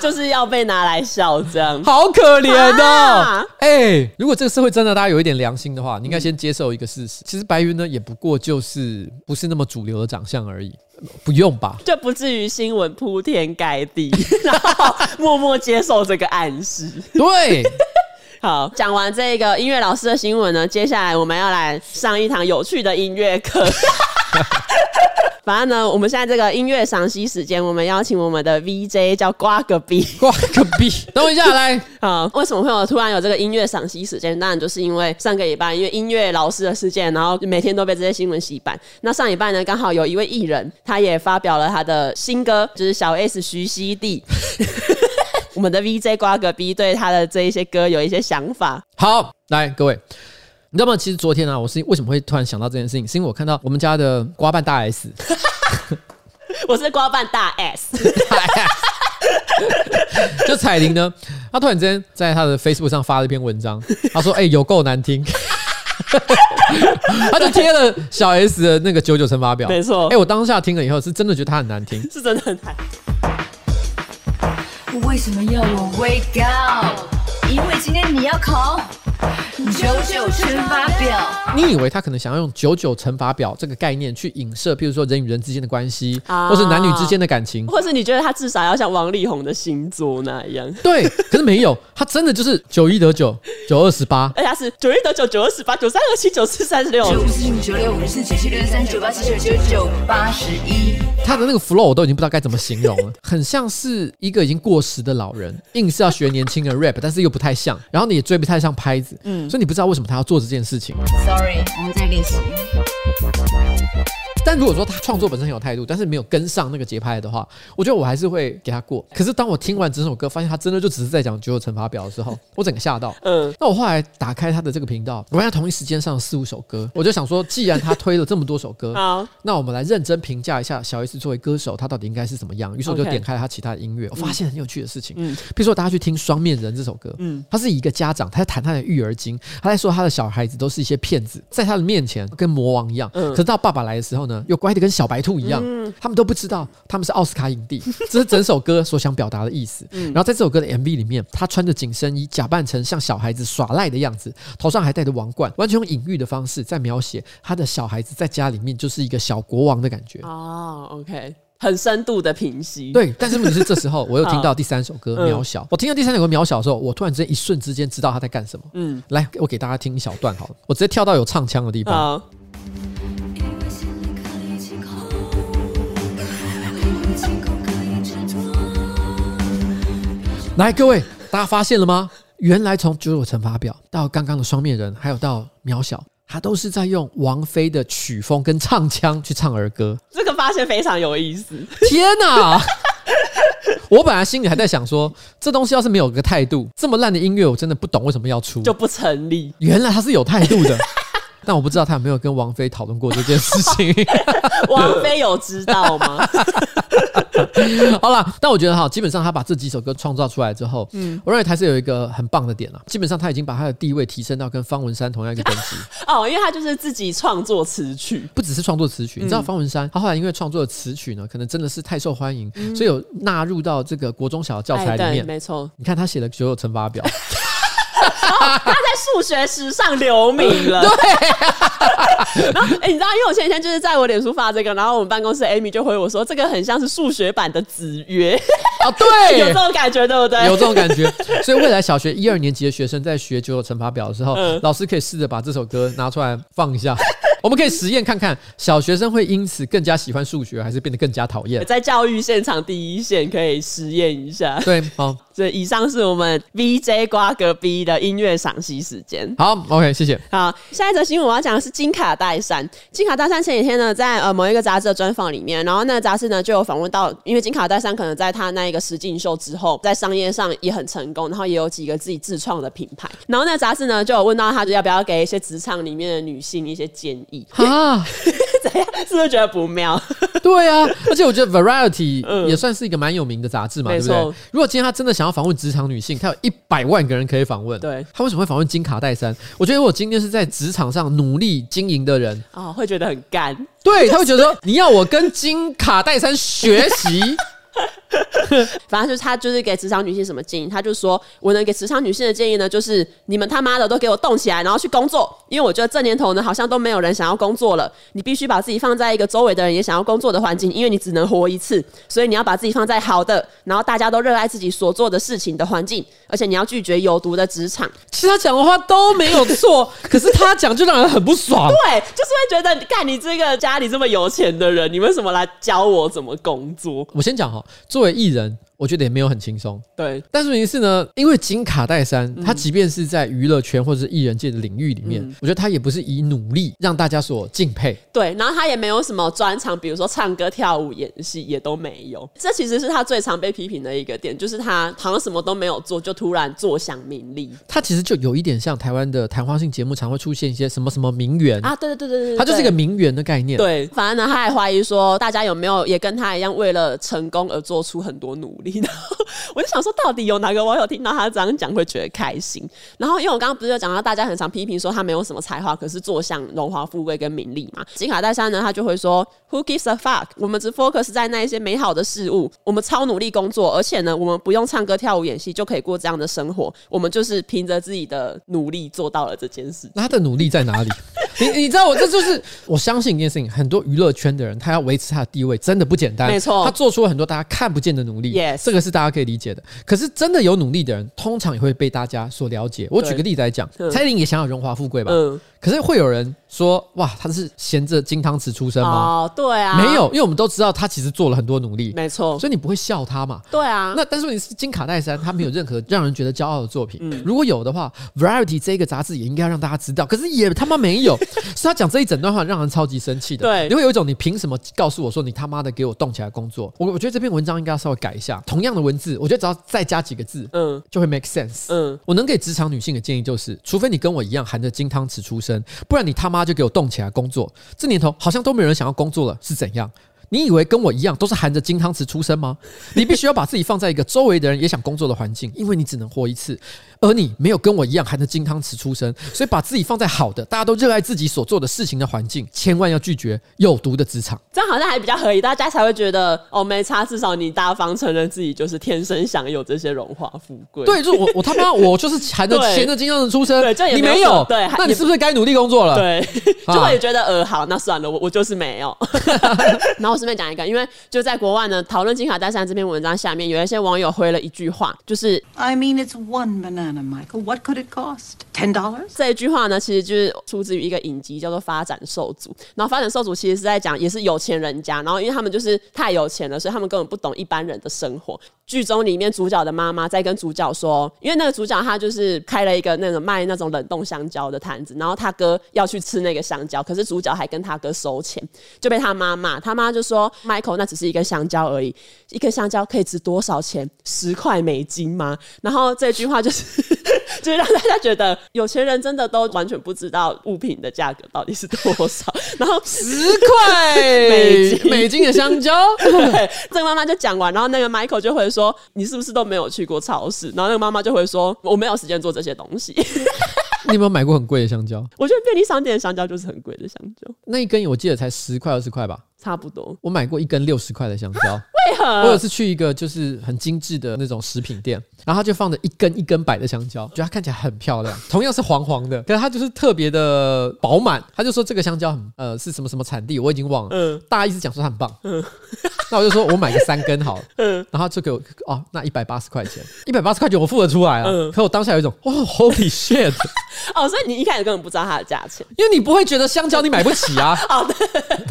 *laughs* 就是要被拿来笑，这样好可怜哦！哎、欸，如果这个社会真的大家有一点良心的话，你应该先接受一个事实，其实白云呢也不过就是不是那么主流的长相而已，不用吧？就不至于新闻铺天盖地，*laughs* 然后默默接受这个暗示。对，*laughs* 好，讲完这个音乐老师的新闻呢，接下来我们要来上一堂有趣的音乐课。反正呢，我们现在这个音乐赏析时间，我们邀请我们的 VJ 叫瓜个逼，瓜个逼。*laughs* 等我一下来啊！为什么会有突然有这个音乐赏析时间？当然就是因为上个礼拜因为音乐老师的事件，然后每天都被这些新闻洗版。那上礼拜呢，刚好有一位艺人，他也发表了他的新歌，就是小 S 徐熙娣。*laughs* 我们的 VJ 瓜个逼对他的这一些歌有一些想法。好，来各位。你知道吗？其实昨天啊，我是为什么会突然想到这件事情？是因为我看到我们家的瓜瓣大 S，*laughs* 我是瓜瓣大 S，*laughs* 就彩铃呢，他突然之间在他的 Facebook 上发了一篇文章，他说：“哎、欸，有够难听。”他就贴了小 S 的那个九九乘法表，没错。哎，我当下听了以后，是真的觉得他很难听，是真的很难。为什么要我 wake up？因为今天你要考。九九乘法表，你以为他可能想要用九九乘法表这个概念去影射，譬如说人与人之间的关系，或是男女之间的感情，或是你觉得他至少要像王力宏的星座那样？对，可是没有，他真的就是九一得九，九二十八，而且他是九一得九，九二十八，九三二七，九四三十六，九五四五九六五四九七六三九八七九九九八十一。他的那个 flow 我都已经不知道该怎么形容了，*laughs* 很像是一个已经过时的老人，硬是要学年轻人 rap，但是又不太像，然后你也追不太上拍子，嗯。所以你不知道为什么他要做这件事情。Sorry，我们在练习。但如果说他创作本身很有态度，但是没有跟上那个节拍的话，我觉得我还是会给他过。可是当我听完整首歌，发现他真的就只是在讲九九乘法表的时候，*laughs* 我整个吓到。嗯，那我后来打开他的这个频道，我发现同一时间上四五首歌，我就想说，既然他推了这么多首歌，*laughs* 好，那我们来认真评价一下小 S 作为歌手，他到底应该是怎么样。于是我就点开了他其他的音乐，我发现很有趣的事情。嗯，比如说大家去听《双面人》这首歌，嗯，他是一个家长，他在谈他的育儿经，他在说他的小孩子都是一些骗子，在他的面前跟魔王一样。嗯，可是到爸爸来的时候呢，又乖的跟小。白兔一样，嗯、他们都不知道他们是奥斯卡影帝，这是整首歌所想表达的意思。*laughs* 嗯、然后在这首歌的 MV 里面，他穿着紧身衣，假扮成像小孩子耍赖的样子，头上还戴着王冠，完全用隐喻的方式在描写他的小孩子在家里面就是一个小国王的感觉。哦，OK，很深度的平息。对，但是问题是这时候我又听到 *laughs* 第三首歌《渺小》，嗯、我听到第三首歌《渺小》的时候，我突然之间一瞬之间知道他在干什么。嗯，来，我给大家听一小段好了，我直接跳到有唱腔的地方。来，各位，大家发现了吗？原来从九九乘法表到刚刚的双面人，还有到渺小，他都是在用王菲的曲风跟唱腔去唱儿歌。这个发现非常有意思。天哪！*laughs* 我本来心里还在想说，这东西要是没有个态度，这么烂的音乐，我真的不懂为什么要出，就不成立。原来他是有态度的。但我不知道他有没有跟王菲讨论过这件事情。*laughs* 王菲有知道吗？好了，但我觉得哈，基本上他把这几首歌创造出来之后，嗯，我认为他是有一个很棒的点了。基本上他已经把他的地位提升到跟方文山同样一个等级。*laughs* 哦，因为他就是自己创作词曲，不只是创作词曲。你知道方文山他后来因为创作的词曲呢，可能真的是太受欢迎，所以有纳入到这个国中小教材里面。没错，你看他写的所有乘法表。他在数学史上留名了。*laughs* 对。*laughs* 然后，哎，你知道，因为我前几天就是在我脸书发这个，然后我们办公室 Amy 就回我说，这个很像是数学版的子曰。啊，对，*laughs* 有这种感觉，对不对？有这种感觉。所以未来小学一二年级的学生在学九九乘法表的时候，老师可以试着把这首歌拿出来放一下。我们可以实验看看，小学生会因此更加喜欢数学，还是变得更加讨厌？在教育现场第一线可以实验一下。对，好。所以以上是我们 VJ 瓜隔壁的音乐赏析时间。好，OK，谢谢。好，下一则新闻我要讲的是金卡戴珊。金卡戴珊前几天呢，在呃某一个杂志的专访里面，然后那个杂志呢就有访问到，因为金卡戴珊可能在她那一个实境秀之后，在商业上也很成功，然后也有几个自己自创的品牌。*laughs* 然后那个杂志呢就有问到他，就要不要给一些职场里面的女性一些建议啊？*laughs* 怎样？是不是觉得不妙？对啊，而且我觉得 Variety *laughs* 也算是一个蛮有名的杂志嘛，嗯、对不对？如果今天他真的想要访问职场女性，她有一百万个人可以访问。对，她为什么会访问金卡戴珊？我觉得我今天是在职场上努力经营的人啊、哦，会觉得很干。对，他会觉得说你要我跟金卡戴珊学习。*laughs* *laughs* 反正就是他就是给职场女性什么建议，他就说我能给职场女性的建议呢，就是你们他妈的都给我动起来，然后去工作，因为我觉得这年头呢，好像都没有人想要工作了。你必须把自己放在一个周围的人也想要工作的环境，因为你只能活一次，所以你要把自己放在好的，然后大家都热爱自己所做的事情的环境，而且你要拒绝有毒的职场。其实他讲的话都没有错，可是他讲就让人很不爽。对，就是会觉得，看你这个家里这么有钱的人，你为什么来教我怎么工作？我先讲哈，作为艺人。我觉得也没有很轻松，对。但是问题是呢，因为金卡戴珊，他即便是在娱乐圈或者是艺人界的领域里面，我觉得他也不是以努力让大家所敬佩。对，然后他也没有什么专长，比如说唱歌、跳舞、演戏也都没有。这其实是他最常被批评的一个点，就是他好像什么都没有做，就突然坐享名利。他其实就有一点像台湾的谈话性节目，常会出现一些什么什么名媛啊，对对对对对，他就是一个名媛的概念。对，反而呢，他还怀疑说，大家有没有也跟他一样，为了成功而做出很多努力。然后 *laughs* 我就想说，到底有哪个网友听到他这样讲会觉得开心？然后因为我刚刚不是有讲到，大家很常批评说他没有什么才华，可是坐享荣华富贵跟名利嘛。金卡戴珊呢，他就会说：“Who gives a fuck？我们只 focus 在那一些美好的事物，我们超努力工作，而且呢，我们不用唱歌跳舞演戏就可以过这样的生活。我们就是凭着自己的努力做到了这件事。那他的努力在哪里？*laughs* 你你知道我这就是我相信一件事情，很多娱乐圈的人他要维持他的地位真的不简单，没错，他做出了很多大家看不见的努力，yes，这个是大家可以理解的。可是真的有努力的人，通常也会被大家所了解。我举个例子来讲，蔡依林也想要荣华富贵吧，嗯，可是会有人说哇，他是衔着金汤匙出生吗？哦，对啊，没有，因为我们都知道他其实做了很多努力，没错，所以你不会笑他嘛？对啊，那但是你是金卡戴珊，他没有任何让人觉得骄傲的作品，如果有的话，Variety 这个杂志也应该让大家知道，可是也他妈没有，是 *laughs* 他讲这一整段话让人超级生气的。对，你会有一种你凭什么告诉我说你他妈的给我动起来工作？我我觉得这篇文章应该要稍微改一下，同样的文字，我觉得只要再加几个字，嗯，就会 make sense。嗯，我能给职场女性的建议就是，除非你跟我一样含着金汤匙出生，不然你他妈就给我动起来工作。这年头好像都没有人想要工作了，是怎样？你以为跟我一样都是含着金汤匙出生吗？*laughs* 你必须要把自己放在一个周围的人也想工作的环境，因为你只能活一次。而你没有跟我一样含着金汤匙出生，所以把自己放在好的、大家都热爱自己所做的事情的环境，千万要拒绝有毒的职场。这样好像还比较合理，大家才会觉得哦，没差，至少你大方承认自己就是天生享有这些荣华富贵。对，就我我他妈 *laughs* 我就是含着衔着金汤匙出生，对，这也你没有，对，那你是不是该努力工作了？对，*laughs* 就会觉得呃，好，那算了，我我就是没有。然后我顺便讲一个，因为就在国外呢，讨论金卡戴珊这篇文章下面，有一些网友回了一句话，就是 I mean it's one banana, Michael. What could it cost? Ten dollars? 这一句话呢，其实就是出自于一个影集，叫做《发展受阻》。然后《发展受阻》其实是在讲，也是有钱人家，然后因为他们就是太有钱了，所以他们根本不懂一般人的生活。剧中里面主角的妈妈在跟主角说，因为那个主角他就是开了一个那种卖那种冷冻香蕉的摊子，然后他哥要去吃那个香蕉，可是主角还跟他哥收钱，就被他妈骂。他妈就 *laughs* 说：“Michael，那只是一根香蕉而已，一根香蕉可以值多少钱？十块美金吗？”然后这句话就是。*laughs* 就是让大家觉得有钱人真的都完全不知道物品的价格到底是多少，然后十块美金美金的香蕉，*laughs* 对，这个妈妈就讲完，然后那个 Michael 就会说：“你是不是都没有去过超市？”然后那个妈妈就会说：“我没有时间做这些东西。*laughs* ”你有没有买过很贵的香蕉？我觉得便利商店的香蕉就是很贵的香蕉，那一根我记得才十块二十块吧。差不多，我买过一根六十块的香蕉。*laughs* 为何？我有次去一个就是很精致的那种食品店，然后他就放着一根一根摆的香蕉，觉得它看起来很漂亮，同样是黄黄的，可是它就是特别的饱满。他就说这个香蕉很呃是什么什么产地，我已经忘了。嗯，大家一直讲说它很棒。嗯，那我就说我买个三根好了。*laughs* 嗯，然后就给我哦，那一百八十块钱，一百八十块钱我付得出来啊。嗯，可我当下有一种哦，Holy shit！*laughs* 哦，所以你一开始根本不知道它的价钱，因为你不会觉得香蕉你买不起啊。哦，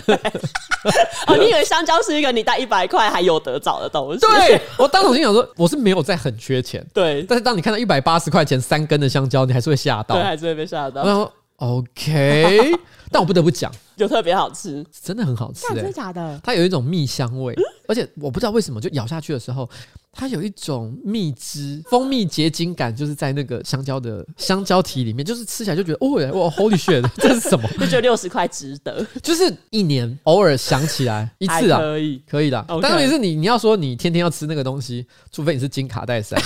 对对。*laughs* 哦，你以为香蕉是一个你带一百块还有得找的东西？对，我当时心想说，我是没有在很缺钱，对。但是当你看到一百八十块钱三根的香蕉，你还是会吓到，对，还是会被吓到。然后 OK，*laughs* 但我不得不讲，就特别好吃，真的很好吃，欸，真的假的？它有一种蜜香味，嗯，而且我不知道为什么，就咬下去的时候。它有一种蜜汁、蜂蜜结晶感，就是在那个香蕉的香蕉体里面，就是吃起来就觉得哦，哇，Holy shit，*laughs* 这是什么？就觉得六十块值得，就是一年偶尔想起来一次啊，可以，可以的。但问题是你你要说你天天要吃那个东西，除非你是金卡戴珊。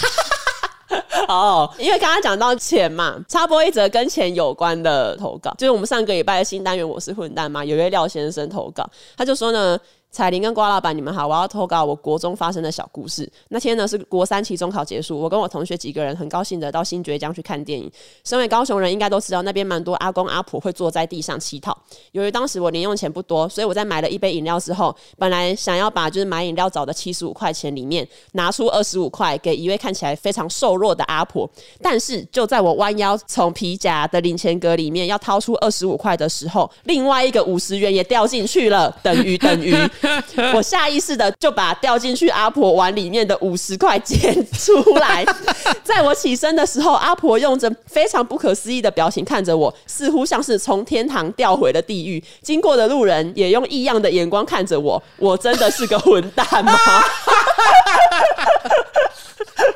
*laughs* 哦，因为刚刚讲到钱嘛，插播一则跟钱有关的投稿，就是我们上个礼拜的新单元《我是混蛋》嘛，有位廖先生投稿，他就说呢。彩玲跟瓜老板，你们好，我要投稿我国中发生的小故事。那天呢是国三期中考结束，我跟我同学几个人很高兴的到新爵江去看电影。身为高雄人，应该都知道那边蛮多阿公阿婆会坐在地上乞讨。由于当时我零用钱不多，所以我在买了一杯饮料之后，本来想要把就是买饮料找的七十五块钱里面拿出二十五块给一位看起来非常瘦弱的阿婆。但是就在我弯腰从皮夹的零钱格里面要掏出二十五块的时候，另外一个五十元也掉进去了，等于等于。*laughs* 我下意识的就把掉进去阿婆碗里面的五十块捡出来，*laughs* 在我起身的时候，阿婆用着非常不可思议的表情看着我，似乎像是从天堂掉回了地狱。经过的路人也用异样的眼光看着我，我真的是个混蛋吗？*laughs*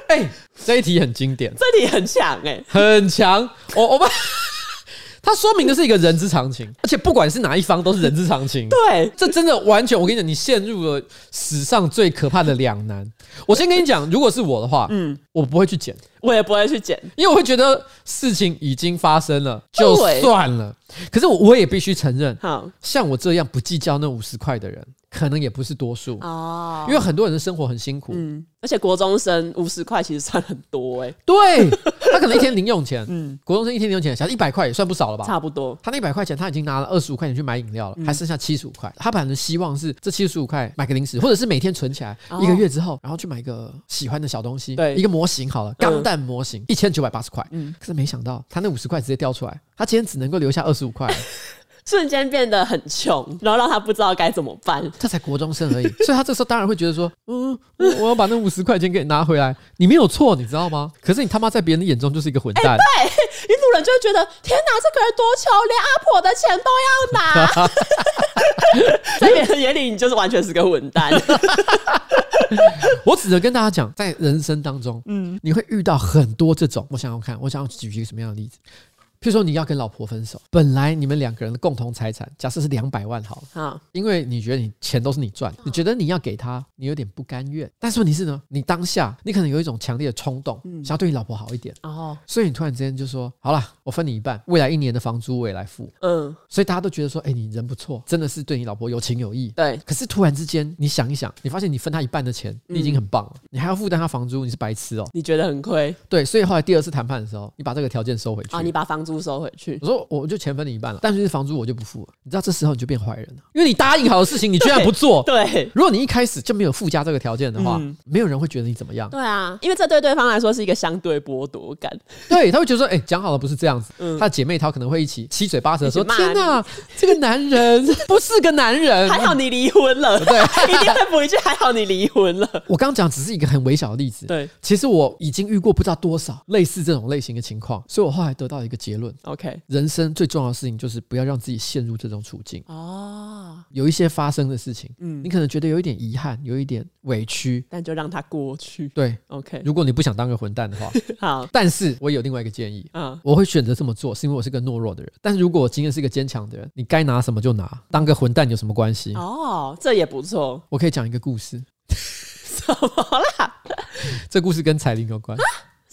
哎、欸，这一题很经典，这题很强哎、欸，很强。我我们它说明的是一个人之常情，而且不管是哪一方都是人之常情。对，这真的完全，我跟你讲，你陷入了史上最可怕的两难。我先跟你讲，如果是我的话，嗯，我不会去剪，我也不会去剪，因为我会觉得事情已经发生了，就算了。可是我我也必须承认，好，像我这样不计较那五十块的人。可能也不是多数哦，因为很多人的生活很辛苦，嗯，而且国中生五十块其实算很多哎，对，他可能一天零用钱，*laughs* 嗯，国中生一天零用钱，想一百块也算不少了吧？差不多，他那一百块钱他已经拿了二十五块钱去买饮料了，还剩下七十五块，他本来的希望是这七十五块买个零食，或者是每天存起来，一个月之后，然后去买一个喜欢的小东西，对，一个模型好了，钢弹模型一千九百八十块，嗯，可是没想到他那五十块直接掉出来，他今天只能够留下二十五块。*laughs* 瞬间变得很穷，然后让他不知道该怎么办。他才国中生而已，*laughs* 所以他这时候当然会觉得说：“嗯，我要把那五十块钱给你拿回来。”你没有错，你知道吗？可是你他妈在别人的眼中就是一个混蛋。欸、对，印度人就会觉得：“天哪，这个人多穷，连阿婆的钱都要拿。*laughs* ”在别人眼里，你就是完全是个混蛋。我只能跟大家讲，在人生当中，嗯，你会遇到很多这种。我想要看，我想要举一个什么样的例子？譬如说你要跟老婆分手，本来你们两个人的共同财产假设是两百万好了，好，因为你觉得你钱都是你赚，你觉得你要给他，你有点不甘愿。但是问题是呢，你当下你可能有一种强烈的冲动，想要对你老婆好一点，哦，所以你突然之间就说，好了，我分你一半，未来一年的房租我也来付，嗯，所以大家都觉得说，哎，你人不错，真的是对你老婆有情有义，对。可是突然之间你想一想，你发现你分他一半的钱，你已经很棒了，你还要负担他房租，你是白痴哦，你觉得很亏，对。所以后来第二次谈判的时候，你把这个条件收回去，啊，你把房租收回去。我说我就钱分你一半了，但是房租我就不付了。你知道这时候你就变坏人了，因为你答应好的事情你居然不做。对，对如果你一开始就没有附加这个条件的话，嗯、没有人会觉得你怎么样。对啊，因为这对对方来说是一个相对剥夺感。对，他会觉得说，哎、欸，讲好了不是这样子。嗯、他的姐妹淘可能会一起七嘴八舌说：“天哪，这个男人 *laughs* 不是个男人。”还好你离婚了，*laughs* 对，*laughs* 一定会补一句：“还好你离婚了。”我刚刚讲只是一个很微小的例子。对，其实我已经遇过不知道多少类似这种类型的情况，所以我后来得到一个结论。OK。人生最重要的事情就是不要让自己陷入这种处境哦。有一些发生的事情，嗯，你可能觉得有一点遗憾，有一点委屈，但就让它过去。对，OK。如果你不想当个混蛋的话，*laughs* 好。但是我有另外一个建议啊，我会选择这么做，是因为我是个懦弱的人。但是如果我今天是一个坚强的人，你该拿什么就拿，当个混蛋有什么关系？哦，这也不错。我可以讲一个故事。*laughs* 怎么啦？*laughs* 这故事跟彩铃有关。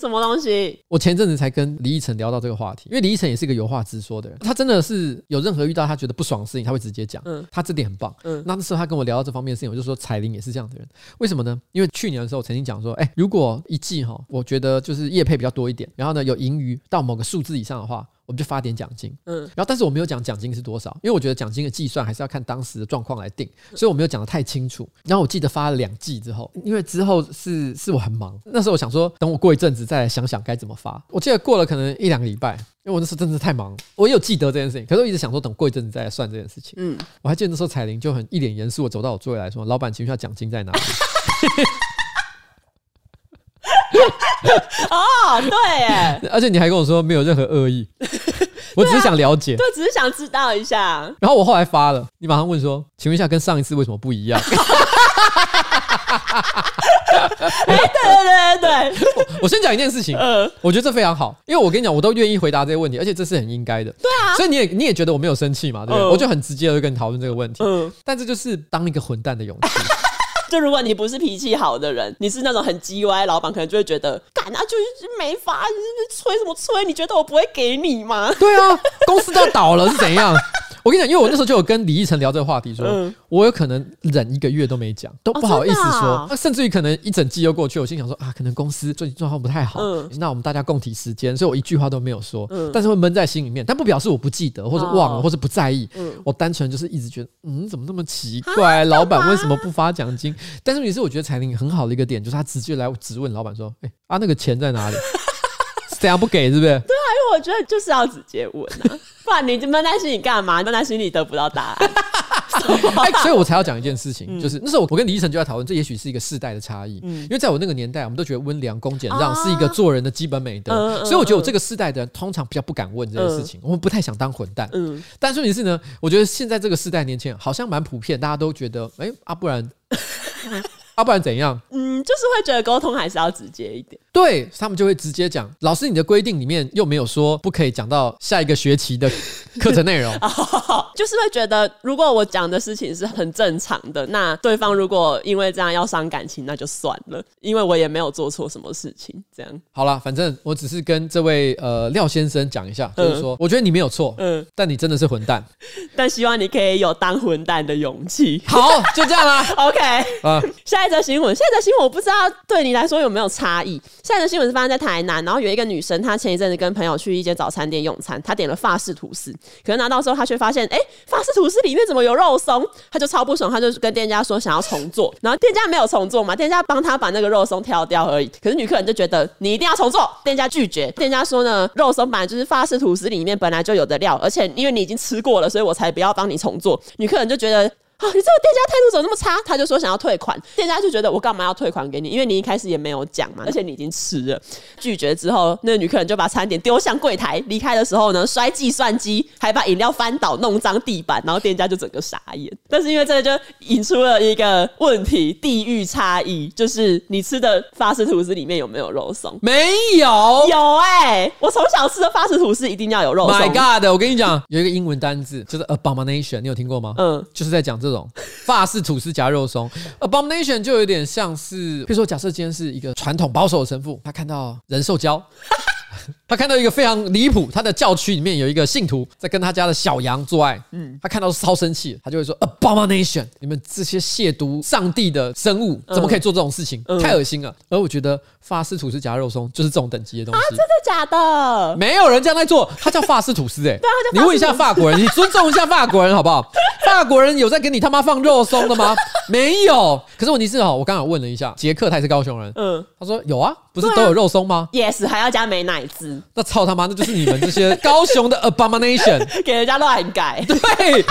什么东西？我前阵子才跟李依晨聊到这个话题，因为李依晨也是一个有话直说的人，他真的是有任何遇到他觉得不爽的事情，他会直接讲。嗯，他这点很棒。嗯，那那时候他跟我聊到这方面的事情，我就说彩铃也是这样的人。为什么呢？因为去年的时候我曾经讲说，哎，如果一季哈，我觉得就是业配比较多一点，然后呢有盈余到某个数字以上的话。我们就发点奖金，嗯，然后但是我没有讲奖金是多少，因为我觉得奖金的计算还是要看当时的状况来定，所以我没有讲的太清楚。然后我记得发了两季之后，因为之后是是我很忙，那时候我想说等我过一阵子再来想想该怎么发。我记得过了可能一两个礼拜，因为我那时候真的是太忙了，我有记得这件事情，可是我一直想说等过一阵子再来算这件事情。嗯，我还记得那时候彩玲就很一脸严肃的走到我座位来说：“老板，请问一下奖金在哪里？” *laughs* *laughs* 哦，对耶，而且你还跟我说没有任何恶意，*laughs* 我只是想了解，对，只是想知道一下。然后我后来发了，你马上问说，请问一下跟上一次为什么不一样？*laughs* 哎，对对对对我，我先讲一件事情，嗯，我觉得这非常好，因为我跟你讲，我都愿意回答这些问题，而且这是很应该的。对啊，所以你也你也觉得我没有生气嘛？对不对？我就很直接的跟你讨论这个问题。嗯，但这就是当一个混蛋的勇气。就如果你不是脾气好的人，你是那种很叽歪，老板可能就会觉得，干啊，就是没法，你催什么催？你觉得我不会给你吗？对啊，公司都要倒了是怎样？我跟你讲，因为我那时候就有跟李依晨聊这个话题，说、嗯、我有可能忍一个月都没讲，都不好意思说，那、哦啊、甚至于可能一整季又过去，我心想说啊，可能公司最近状况不太好，嗯、那我们大家共体时间，所以我一句话都没有说，嗯、但是会闷在心里面，但不表示我不记得或者忘了或者不在意，嗯、我单纯就是一直觉得，嗯，怎么那么奇怪，啊、老板为什么不发奖金？但是也是我觉得彩铃很好的一个点，就是他直接来质问老板说，哎、欸，啊，那个钱在哪里？*laughs* 这样不给是不是？对啊，因为我觉得就是要直接问啊，不然你闷在心里干嘛？闷在心里得不到答案。*laughs* 哎，所以我才要讲一件事情，就是那时候我跟李依晨就在讨论，这也许是一个世代的差异。因为在我那个年代，我们都觉得温良恭俭让是一个做人的基本美德，所以我觉得我这个世代的人通常比较不敢问这件事情，我们不太想当混蛋。嗯，但问题是呢，我觉得现在这个世代年轻人好像蛮普遍，大家都觉得，哎啊，不然 *laughs* 啊，不然怎样？嗯，就是会觉得沟通还是要直接一点。对他们就会直接讲，老师你的规定里面又没有说不可以讲到下一个学期的课程内容，*laughs* 就是会觉得如果我讲的事情是很正常的，那对方如果因为这样要伤感情，那就算了，因为我也没有做错什么事情。这样好了，反正我只是跟这位呃廖先生讲一下，就是说，嗯、我觉得你没有错，嗯，但你真的是混蛋，*laughs* 但希望你可以有当混蛋的勇气。好，就这样啦。*laughs* OK，啊，下一则新闻，下一则新闻，我不知道对你来说有没有差异。现在的新闻是发生在台南，然后有一个女生，她前一阵子跟朋友去一间早餐店用餐，她点了法式吐司，可是拿到之后，她却发现，哎、法式吐司里面怎么有肉松？她就超不爽，她就跟店家说想要重做，然后店家没有重做嘛，店家帮她把那个肉松挑掉而已。可是女客人就觉得你一定要重做，店家拒绝，店家说呢，肉松本来就是法式吐司里面本来就有的料，而且因为你已经吃过了，所以我才不要帮你重做。女客人就觉得。哦，你这个店家态度怎么那么差？他就说想要退款，店家就觉得我干嘛要退款给你？因为你一开始也没有讲嘛，而且你已经吃了。拒绝之后，那个女客人就把餐点丢向柜台，离开的时候呢，摔计算机，还把饮料翻倒，弄脏地板，然后店家就整个傻眼。但是因为这个就引出了一个问题：地域差异，就是你吃的法式吐司里面有没有肉松？没有，有哎、欸，我从小吃的法式吐司一定要有肉松。My God，我跟你讲，有一个英文单字就是 abomination，你有听过吗？嗯，就是在讲这种。法式吐司夹肉松，abomination 就有点像是，比如说，假设今天是一个传统保守的神父，他看到人兽交。*laughs* 他看到一个非常离谱，他的教区里面有一个信徒在跟他家的小羊做爱，嗯，他看到超生气，他就会说 abomination，你们这些亵渎上帝的生物怎么可以做这种事情？嗯、太恶心了。而我觉得法式吐司夹肉松就是这种等级的东西。啊，真的假的？没有人这样在做，他叫法式吐司哎、欸。*laughs* 对啊，你问一下法国人，你尊重一下法国人好不好？*laughs* 法国人有在给你他妈放肉松的吗？没有。可是问题是哦，我刚刚问了一下，杰克他也是高雄人，嗯，他说有啊。不是都有肉松吗、啊、？Yes，还要加美那操他妈，那就是你们这些高雄的 abomination，*laughs* 给人家乱改。*laughs* 对，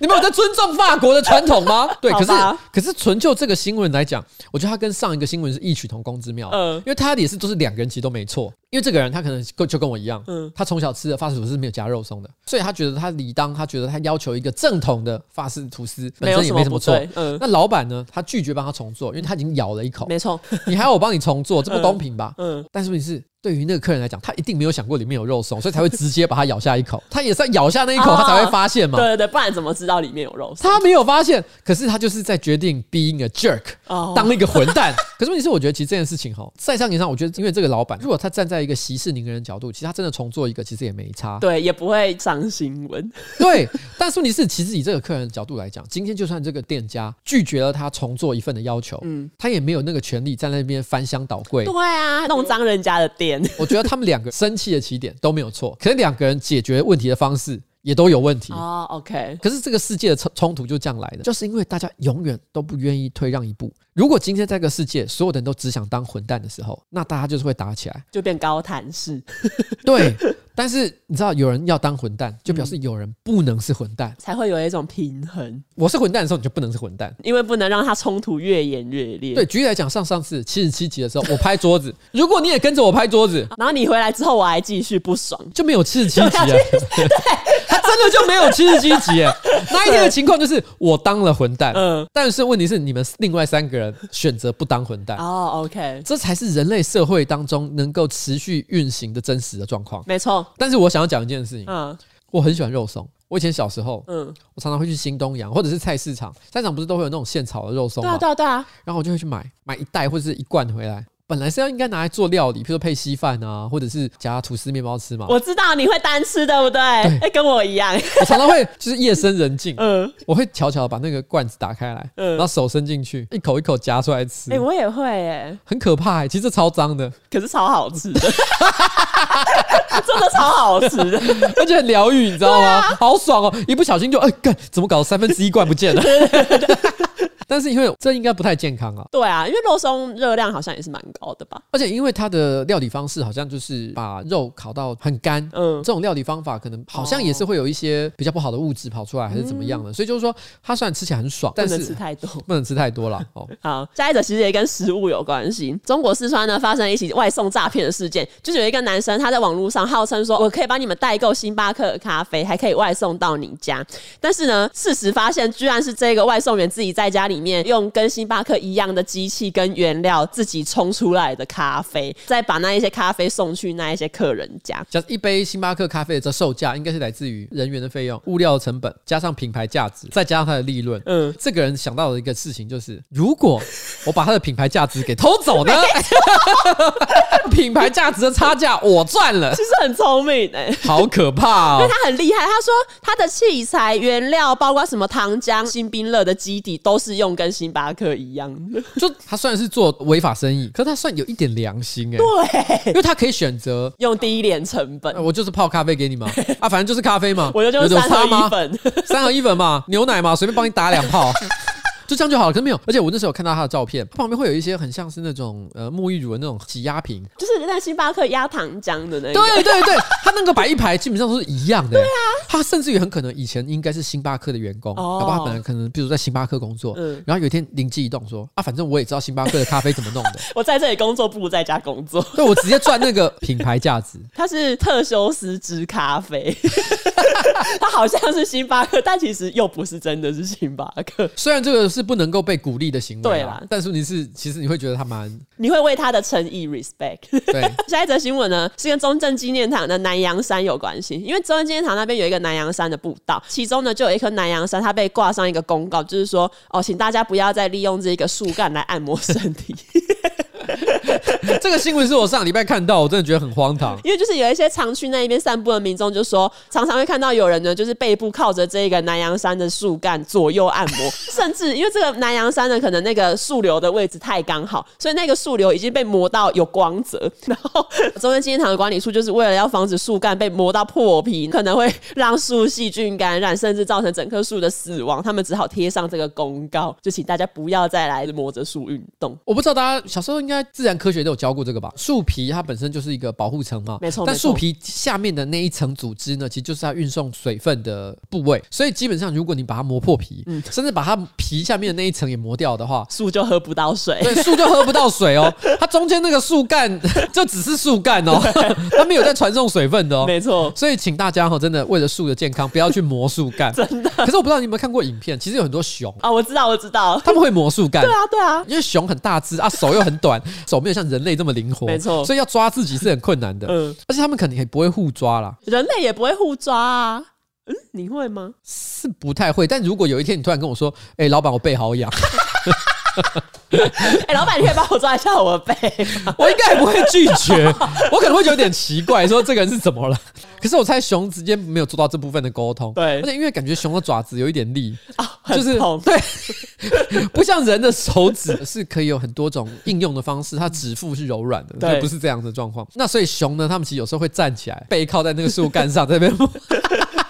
你们有在尊重法国的传统吗？对，可是可是纯就这个新闻来讲，我觉得他跟上一个新闻是异曲同工之妙。嗯，因为他也是都是两个人其实都没错。因为这个人他可能就就跟我一样，嗯，他从小吃的法式吐司是没有加肉松的，所以他觉得他理当，他觉得他要求一个正统的法式吐司本身也没什么错。嗯，那老板呢，他拒绝帮他重做，因为他已经咬了一口。没错，你还要我帮你重做，这不公平吧？嗯，但是问题是。对于那个客人来讲，他一定没有想过里面有肉松，所以才会直接把它咬下一口。他也是要咬下那一口，他才会发现嘛。对对对，不然怎么知道里面有肉松？他没有发现，可是他就是在决定 being a jerk，当一个混蛋。*laughs* 可是问题是，我觉得其实这件事情哈，在商言商，我觉得因为这个老板，如果他站在一个息事宁人的角度，其实他真的重做一个，其实也没差。对，也不会上新闻。*laughs* 对，但是问题是，其实以这个客人的角度来讲，今天就算这个店家拒绝了他重做一份的要求，嗯，他也没有那个权利在那边翻箱倒柜。对啊，弄脏人家的店。*laughs* 我觉得他们。两个生气的起点都没有错，可是两个人解决问题的方式也都有问题哦。OK，可是这个世界的冲冲突就这样来的，就是因为大家永远都不愿意退让一步。如果今天这个世界所有的人都只想当混蛋的时候，那大家就是会打起来，就变高谈式。*laughs* 对。但是你知道，有人要当混蛋，就表示有人不能是混蛋，才会有一种平衡。我是混蛋的时候，你就不能是混蛋，因为不能让他冲突越演越烈。对，举例来讲，上上次七十七集的时候，我拍桌子，如果你也跟着我拍桌子，然后你回来之后我还继续不爽，就没有七十七集啊。真的就没有七十七集。*laughs* 那一天的情况就是我当了混蛋，嗯，但是问题是你们另外三个人选择不当混蛋。哦，OK，这才是人类社会当中能够持续运行的真实的状况。没错。但是我想要讲一件事情，嗯，我很喜欢肉松。我以前小时候，嗯，我常常会去新东阳或者是菜市场，菜市场不是都会有那种现炒的肉松吗？对啊，对啊，对啊。然后我就会去买买一袋或者是一罐回来。本来是要应该拿来做料理，比如说配稀饭啊，或者是夹吐司面包吃嘛。我知道你会单吃，对不对？对，欸，跟我一样。*laughs* 我常常会就是夜深人静，嗯，我会悄悄把那个罐子打开来，嗯，然后手伸进去，一口一口夹出来吃。哎，欸，我也会，哎，很可怕，哎，其实超脏的，可是超好吃的，*laughs* 真的超好吃的，*laughs* 而且很疗愈，你知道吗？啊，好爽哦！一不小心就哎干，怎么搞？三分之一罐不见了。但是因为这应该不太健康啊。对啊，因为肉松热量好像也是蛮高的吧。而且因为它的料理方式好像就是把肉烤到很干，嗯，这种料理方法可能好像也是会有一些比较不好的物质跑出来，还是怎么样的。所以就是说，它虽然吃起来很爽，但是不能吃太多，*laughs* 不能吃太多了。哦，好，下一则其实也跟食物有关系。中国四川呢发生了一起外送诈骗的事件，就是有一个男生他在网络上号称说，我可以帮你们代购星巴克的咖啡，还可以外送到你家。但是呢，事实发现居然是这个外送员自己在家里。里面用跟星巴克一样的机器跟原料自己冲出来的咖啡，再把那一些咖啡送去那一些客人家。像一杯星巴克咖啡的售价，应该是来自于人员的费用、物料的成本，加上品牌价值，再加上它的利润。嗯，这个人想到的一个事情就是，如果我把它的品牌价值给偷走呢？*laughs* 品牌价值的差价我赚了，其实很聪明哎，好可怕哦！因为他很厉害，他说他的器材、原料，包括什么糖浆、新冰乐的基底，都是用跟星巴克一样的。就他虽然是做违法生意，可是他算有一点良心哎。对，因为他可以选择用低廉成本，我就是泡咖啡给你嘛，啊，反正就是咖啡嘛，*laughs* 我就就是三合一粉，*laughs* 三合一粉嘛，牛奶嘛，随便帮你打两泡。就这样就好了，可是没有，而且我那时候有看到他的照片，旁边会有一些很像是那种呃沐浴乳的那种挤压瓶，就是在星巴克压糖浆的那个。对对对，他那个摆一排基本上都是一样的。对啊，他甚至于很可能以前应该是星巴克的员工，好吧，他本来可能比如在星巴克工作，嗯，然后有一天灵机一动说啊，反正我也知道星巴克的咖啡怎么弄的，*laughs* 我在这里工作不如在家工作，对，我直接赚那个品牌价值。*laughs* 他是特修斯之咖啡，*laughs* 他好像是星巴克，但其实又不是真的是星巴克。虽然这个是不能够被鼓。励的行为，对啦，但是你是其实你会觉得他蛮，你会为他的诚意 respect。对，*laughs* 下一则新闻呢是跟中正纪念堂的南洋山有关系，因为中正纪念堂那边有一个南洋山的步道，其中呢就有一棵南洋山，它被挂上一个公告，就是说哦，请大家不要再利用这个树干来按摩身体。*laughs* 这个新闻是我上礼拜看到，我真的觉得很荒唐。因为就是有一些常去那一边散步的民众，就说常常会看到有人呢，就是背部靠着这个南洋山的树干左右按摩，*laughs* 甚至因为这个南洋山呢，可能那个树瘤的位置太刚好，所以那个树瘤已经被磨到有光泽。然后中央纪念堂的管理处就是为了要防止树干被磨到破皮，可能会让树细菌感染，甚至造成整棵树的死亡，他们只好贴上这个公告，就请大家不要再来磨着树运动。我不知道大家小时候应该自然科学都有教过这个吧？树皮它本身就是一个保护层嘛，没错。但树皮下面的那一层组织呢，其实就是它运送水分的部位。所以基本上，如果你把它磨破皮，嗯，甚至把它皮下面的那一层也磨掉的话，树就喝不到水。对，树就喝不到水哦。*laughs* 它中间那个树干就只是树干哦，它没有在传送水分的哦。没错。所以请大家哈，真的为了树的健康，不要去磨树干。*laughs* 真的。可是我不知道你有没有看过影片，其实有很多熊啊，我知道，我知道，他们会磨树干。对啊，对啊，因为熊很大只啊，手又很短，手没有像人类这么灵活。没错。所以要抓自己是很困难的，嗯，而且他们肯定也不会互抓啦，人类也不会互抓啊，嗯，你会吗？是不太会，但如果有一天你突然跟我说，哎、欸，老板，我背好痒，*laughs* *laughs* 哎、欸，老板，你可以帮我抓一下我的背，*laughs* 我应该也不会拒绝，我可能会觉得有点奇怪，说这个人是怎么了？*laughs* 可是我猜熊之间没有做到这部分的沟通，对，而且因为感觉熊的爪子有一点力啊，就是对，不像人的手指是可以有很多种应用的方式，它指腹是柔软的，对，不是这样的状况。那所以熊呢，他们其实有时候会站起来，背靠在那个树干上，在那边。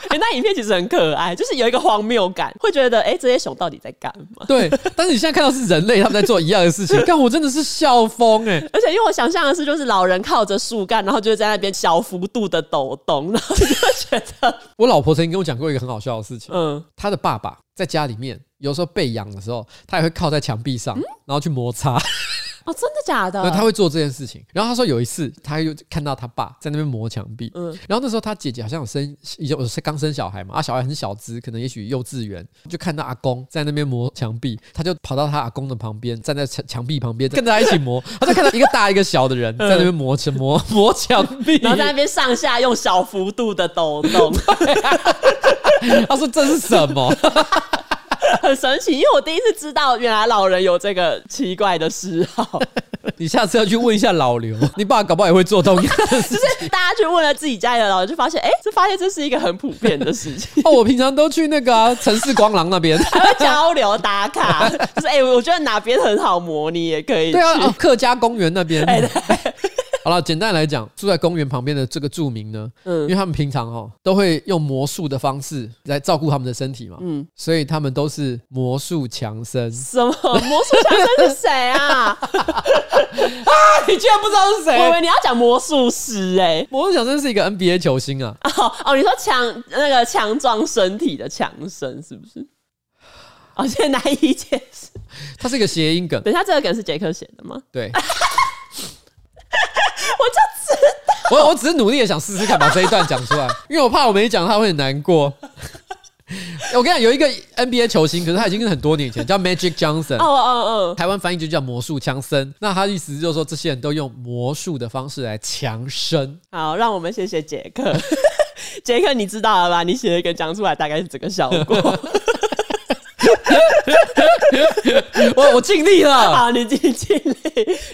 哎、欸，那影片其实很可爱，就是有一个荒谬感，会觉得哎、欸，这些熊到底在干嘛？对，但是你现在看到是人类他们在做一样的事情，*laughs* 但我真的是笑疯哎！而且因为我想象的是，就是老人靠着树干，然后就在那边小幅度的抖动，然后就觉得，*laughs* 我老婆曾经跟我讲过一个很好笑的事情，嗯，她的爸爸在家里面有时候被痒的时候，他也会靠在墙壁上，然后去摩擦。*laughs* 哦，真的假的？那，他会做这件事情。然后他说有一次，他又看到他爸在那边磨墙壁。嗯，然后那时候他姐姐好像有生，有刚生小孩嘛，啊，小孩很小只，可能也许幼稚园，就看到阿公在那边磨墙壁，他就跑到他阿公的旁边，站在墙墙壁旁边，跟着他一起磨。*laughs* 他就看到一个大一个小的人在那边磨墙磨磨墙壁，然后在那边上下用小幅度的抖动。*laughs* 他说这是什么？很神奇，因为我第一次知道，原来老人有这个奇怪的嗜好。*laughs* 你下次要去问一下老刘，你爸搞不好也会做同样的事情。就是大家去问了自己家里的老人，就发现，哎、欸，就发现这是一个很普遍的事情。*laughs* 哦，我平常都去那个啊，城市光廊那边，*laughs* 交流打卡。就是，哎、欸，我觉得哪边很好模拟，也可以去。对啊，哦、客家公园那边。欸好了，简单来讲，住在公园旁边的这个住民呢，嗯，因为他们平常哈都会用魔术的方式来照顾他们的身体嘛，嗯，所以他们都是魔术强森。什么魔术强森是谁啊？*laughs* 啊，你居然不知道是谁？我以为你要讲魔术师哎，魔术强森是一个 NBA 球星啊。哦哦，你说强那个强壮身体的强森是不是？哦，现在难以解释。它是一个谐音梗。等一下，这个梗是杰克写的吗？对。*laughs* *laughs* 我我我只是努力的想试试看把这一段讲出来，因为我怕我没讲他会很难过。我跟你讲，有一个 NBA 球星，可是他已经是很多年前，叫 Magic Johnson。哦哦哦，台湾翻译就叫魔术强森。那他的意思就是说，这些人都用魔术的方式来强身。好，让我们谢谢杰克。*laughs* 杰克，你知道了吧？你写了一个讲出来，大概是这个效果。*laughs* 我我尽力了，好，你尽尽力，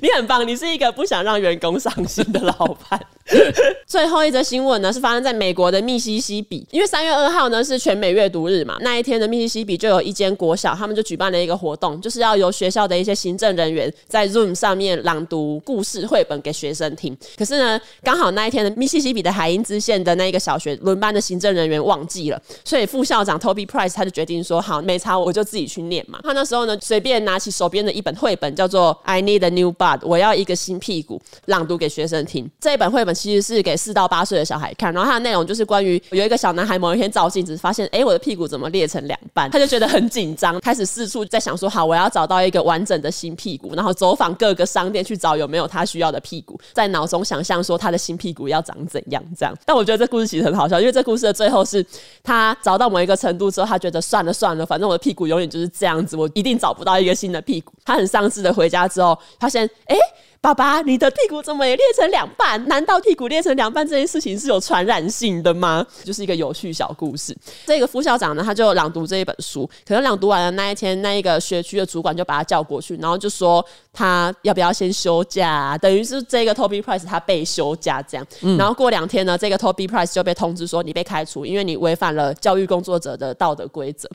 你很棒，你是一个不想让员工伤心的老板。*laughs* 最后一则新闻呢，是发生在美国的密西西比，因为三月二号呢是全美阅读日嘛，那一天的密西西比就有一间国小，他们就举办了一个活动，就是要由学校的一些行政人员在 Zoom 上面朗读故事绘本给学生听。可是呢，刚好那一天的密西西比的海因兹县的那一个小学轮班的行政人员忘记了，所以副校长 Toby Price 他就决定说，好，没差，我就自己去念嘛。他那时候呢，随便拿起手边的一本绘本，叫做 I Need a New Butt，我要一个新屁股，朗读给学生听。这一本绘本其实是给四到八岁的小孩看，然后它的内容就是关于有一个小男孩某一天照镜子，发现哎，我的屁股怎么裂成两半，他就觉得很紧张，开始四处在想说，好，我要找到一个完整的新屁股，然后走访各个商店去找有没有他需要的屁股，在脑中想象说他的新屁股要长怎样这样。但我觉得这故事其实很好笑，因为这故事的最后是他找到某一个程度之后，他觉得算了算了，反正我的屁股永远就是这样子，我一定找不到一个新的屁股。他很丧志的回家之后，发现哎。诶爸爸，你的屁股怎么也裂成两半？难道屁股裂成两半这件事情是有传染性的吗？就是一个有趣小故事。这个副校长呢，他就朗读这一本书。可能朗读完了那一天，那一个学区的主管就把他叫过去，然后就说他要不要先休假啊？等于是这个 Toby Price 他被休假这样。嗯、然后过两天呢，这个 Toby Price 就被通知说你被开除，因为你违反了教育工作者的道德规则。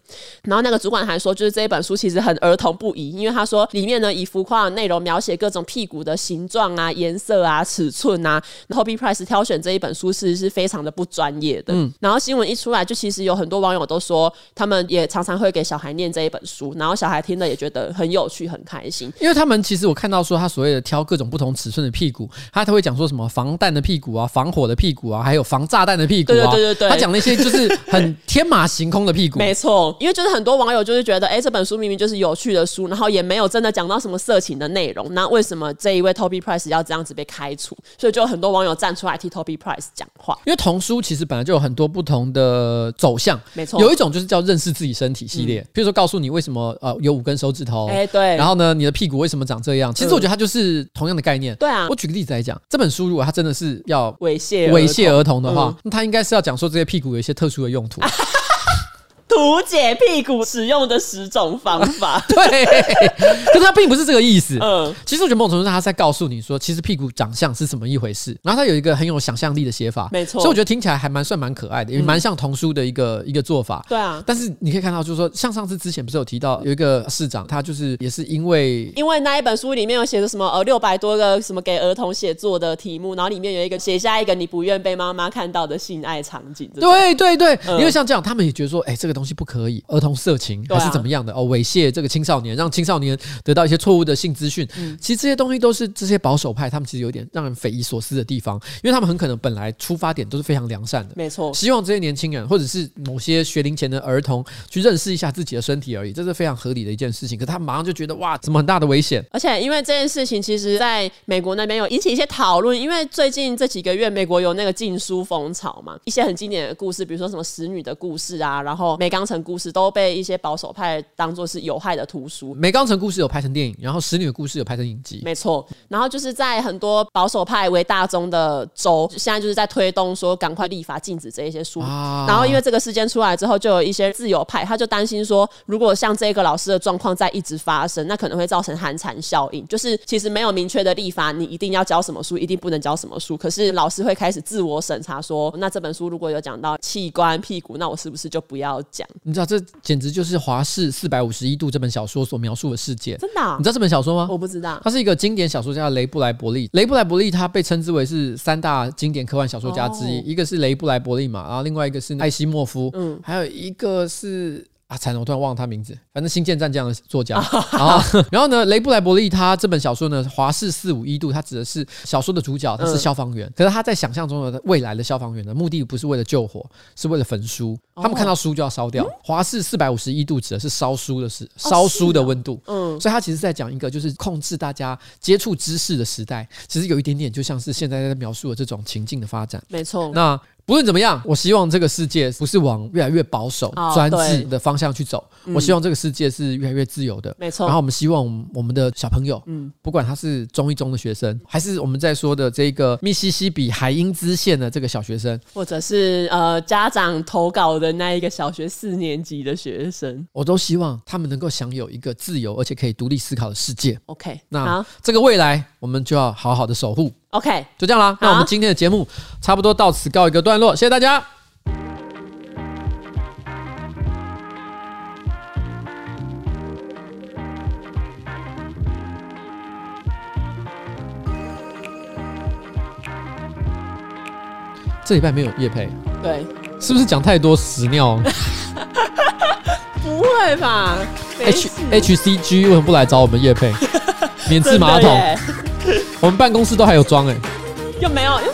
然后那个主管还说，就是这一本书其实很儿童不宜，因为他说里面呢以浮夸的内容描写各种屁股的。形状啊、颜色啊、尺寸啊，Toby Price 挑选这一本书其实是非常的不专业的。嗯，然后新闻一出来，就其实有很多网友都说，他们也常常会给小孩念这一本书，然后小孩听了也觉得很有趣、很开心。因为他们其实我看到说，他所谓的挑各种不同尺寸的屁股，他都会讲说什么防弹的屁股啊、防火的屁股啊，还有防炸弹的屁股啊。对对对对，他讲那些就是很天马行空的屁股。没错，因为就是很多网友就是觉得，哎，这本书明明就是有趣的书，然后也没有真的讲到什么色情的内容，那为什么这一位 Toby Price 要？这样子被开除，所以就有很多网友站出来替 Toby Price 讲话。因为童书其实本来就有很多不同的走向，没错，有一种就是叫认识自己身体系列，比、嗯、如说告诉你为什么呃有五根手指头，哎对，然后呢你的屁股为什么长这样？其实我觉得它就是同样的概念。对啊，我举个例子来讲，这本书如果它真的是要猥亵猥亵儿童的话，嗯、那它应该是要讲说这些屁股有一些特殊的用途。*laughs* *laughs* 图解屁股使用的十种方法，*laughs* 对，可是他并不是这个意思。嗯，其实我觉得某种程度上他在告诉你说，其实屁股长相是什么一回事。然后他有一个很有想象力的写法，没错。所以我觉得听起来还蛮算蛮可爱的，也蛮像童书的一个一个做法。对啊，但是你可以看到，就是说，像上次之前不是有提到有一个市长，他就是也是因为因为那一本书里面有写的什么呃六百多个什么给儿童写作的题目，然后里面有一个写下一个你不愿被妈妈看到的性爱场景。对对对，因为像这样，他们也觉得说，哎，这个东西不可以。儿童色情还是怎么样的、啊、哦？猥亵这个青少年，让青少年得到一些错误的性资讯。嗯、其实这些东西都是这些保守派他们其实有点让人匪夷所思的地方，因为他们很可能本来出发点都是非常良善的，没错。希望这些年轻人或者是某些学龄前的儿童去认识一下自己的身体而已，这是非常合理的一件事情。可他马上就觉得哇，怎么很大的危险？*laughs* 而且因为这件事情，其实在美国那边有引起一些讨论，因为最近这几个月美国有那个禁书风潮嘛，一些很经典的故事，比如说什么使女的故事啊，然后梅冈城故事都被一些保守派当做是有害的图书，梅冈城故事有拍成电影，然后使女的故事有拍成影集，没错。然后就是在很多保守派为大宗的州，现在就是在推动说赶快立法禁止这一些书。啊、然后因为这个事件出来之后，就有一些自由派他就担心说，如果像这个老师的状况再一直发生，那可能会造成寒蝉效应。就是其实没有明确的立法，你一定要教什么书，一定不能教什么书。可是老师会开始自我审查说，那这本书如果有讲到器官、屁股，那我是不是就不要讲？你知道这简直就是华。氏四百五十一度这本小说所描述的世界，真的、啊？你知道这本小说吗？我不知道。他是一个经典小说家雷布莱伯利。雷布莱伯利他被称之为是三大经典科幻小说家之一，哦、一个是雷布莱伯利嘛，然后另外一个是艾希莫夫，嗯，还有一个是。啊，惨了！我突然忘了他名字。反正《星舰战将》的作家。然后，*laughs* 然后呢，雷布莱伯利他这本小说呢，华氏四五一度，他指的是小说的主角，他是消防员。嗯、可是他在想象中的未来的消防员的目的不是为了救火，是为了焚书。他们看到书就要烧掉。华氏四百五十一度指的是烧书的时，烧书的温度。嗯，所以他其实在讲一个就是控制大家接触知识的时代。其实有一点点就像是现在在描述的这种情境的发展。没错。那。不论怎么样，我希望这个世界不是往越来越保守、专制的方向去走。我希望这个世界是越来越自由的。没错。然后我们希望我们的小朋友，嗯，不管他是中一中的学生，还是我们在说的这个密西西比海因兹县的这个小学生，或者是呃家长投稿的那一个小学四年级的学生，我都希望他们能够享有一个自由而且可以独立思考的世界。OK，那这个未来我们就要好好的守护。OK，就这样啦。那我们今天的节目差不多到此告一个段落，谢谢大家。这礼拜没有业配，对，是不是讲太多屎尿？*laughs* 不会吧？H H C G 为什么不来找我们业配？*laughs* 免治马桶，*laughs* 我们办公室都还有装哎，又没有，又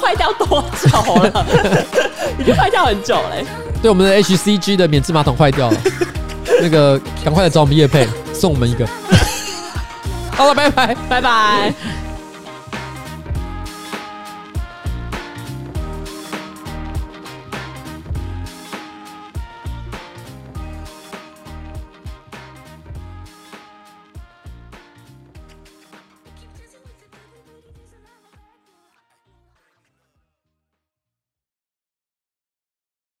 坏掉多久了？*laughs* 已经坏掉很久嘞。对，我们的 H C G 的免治马桶坏掉了，*laughs* 那个赶快来找我们叶配，送我们一个。好了，拜拜，拜拜。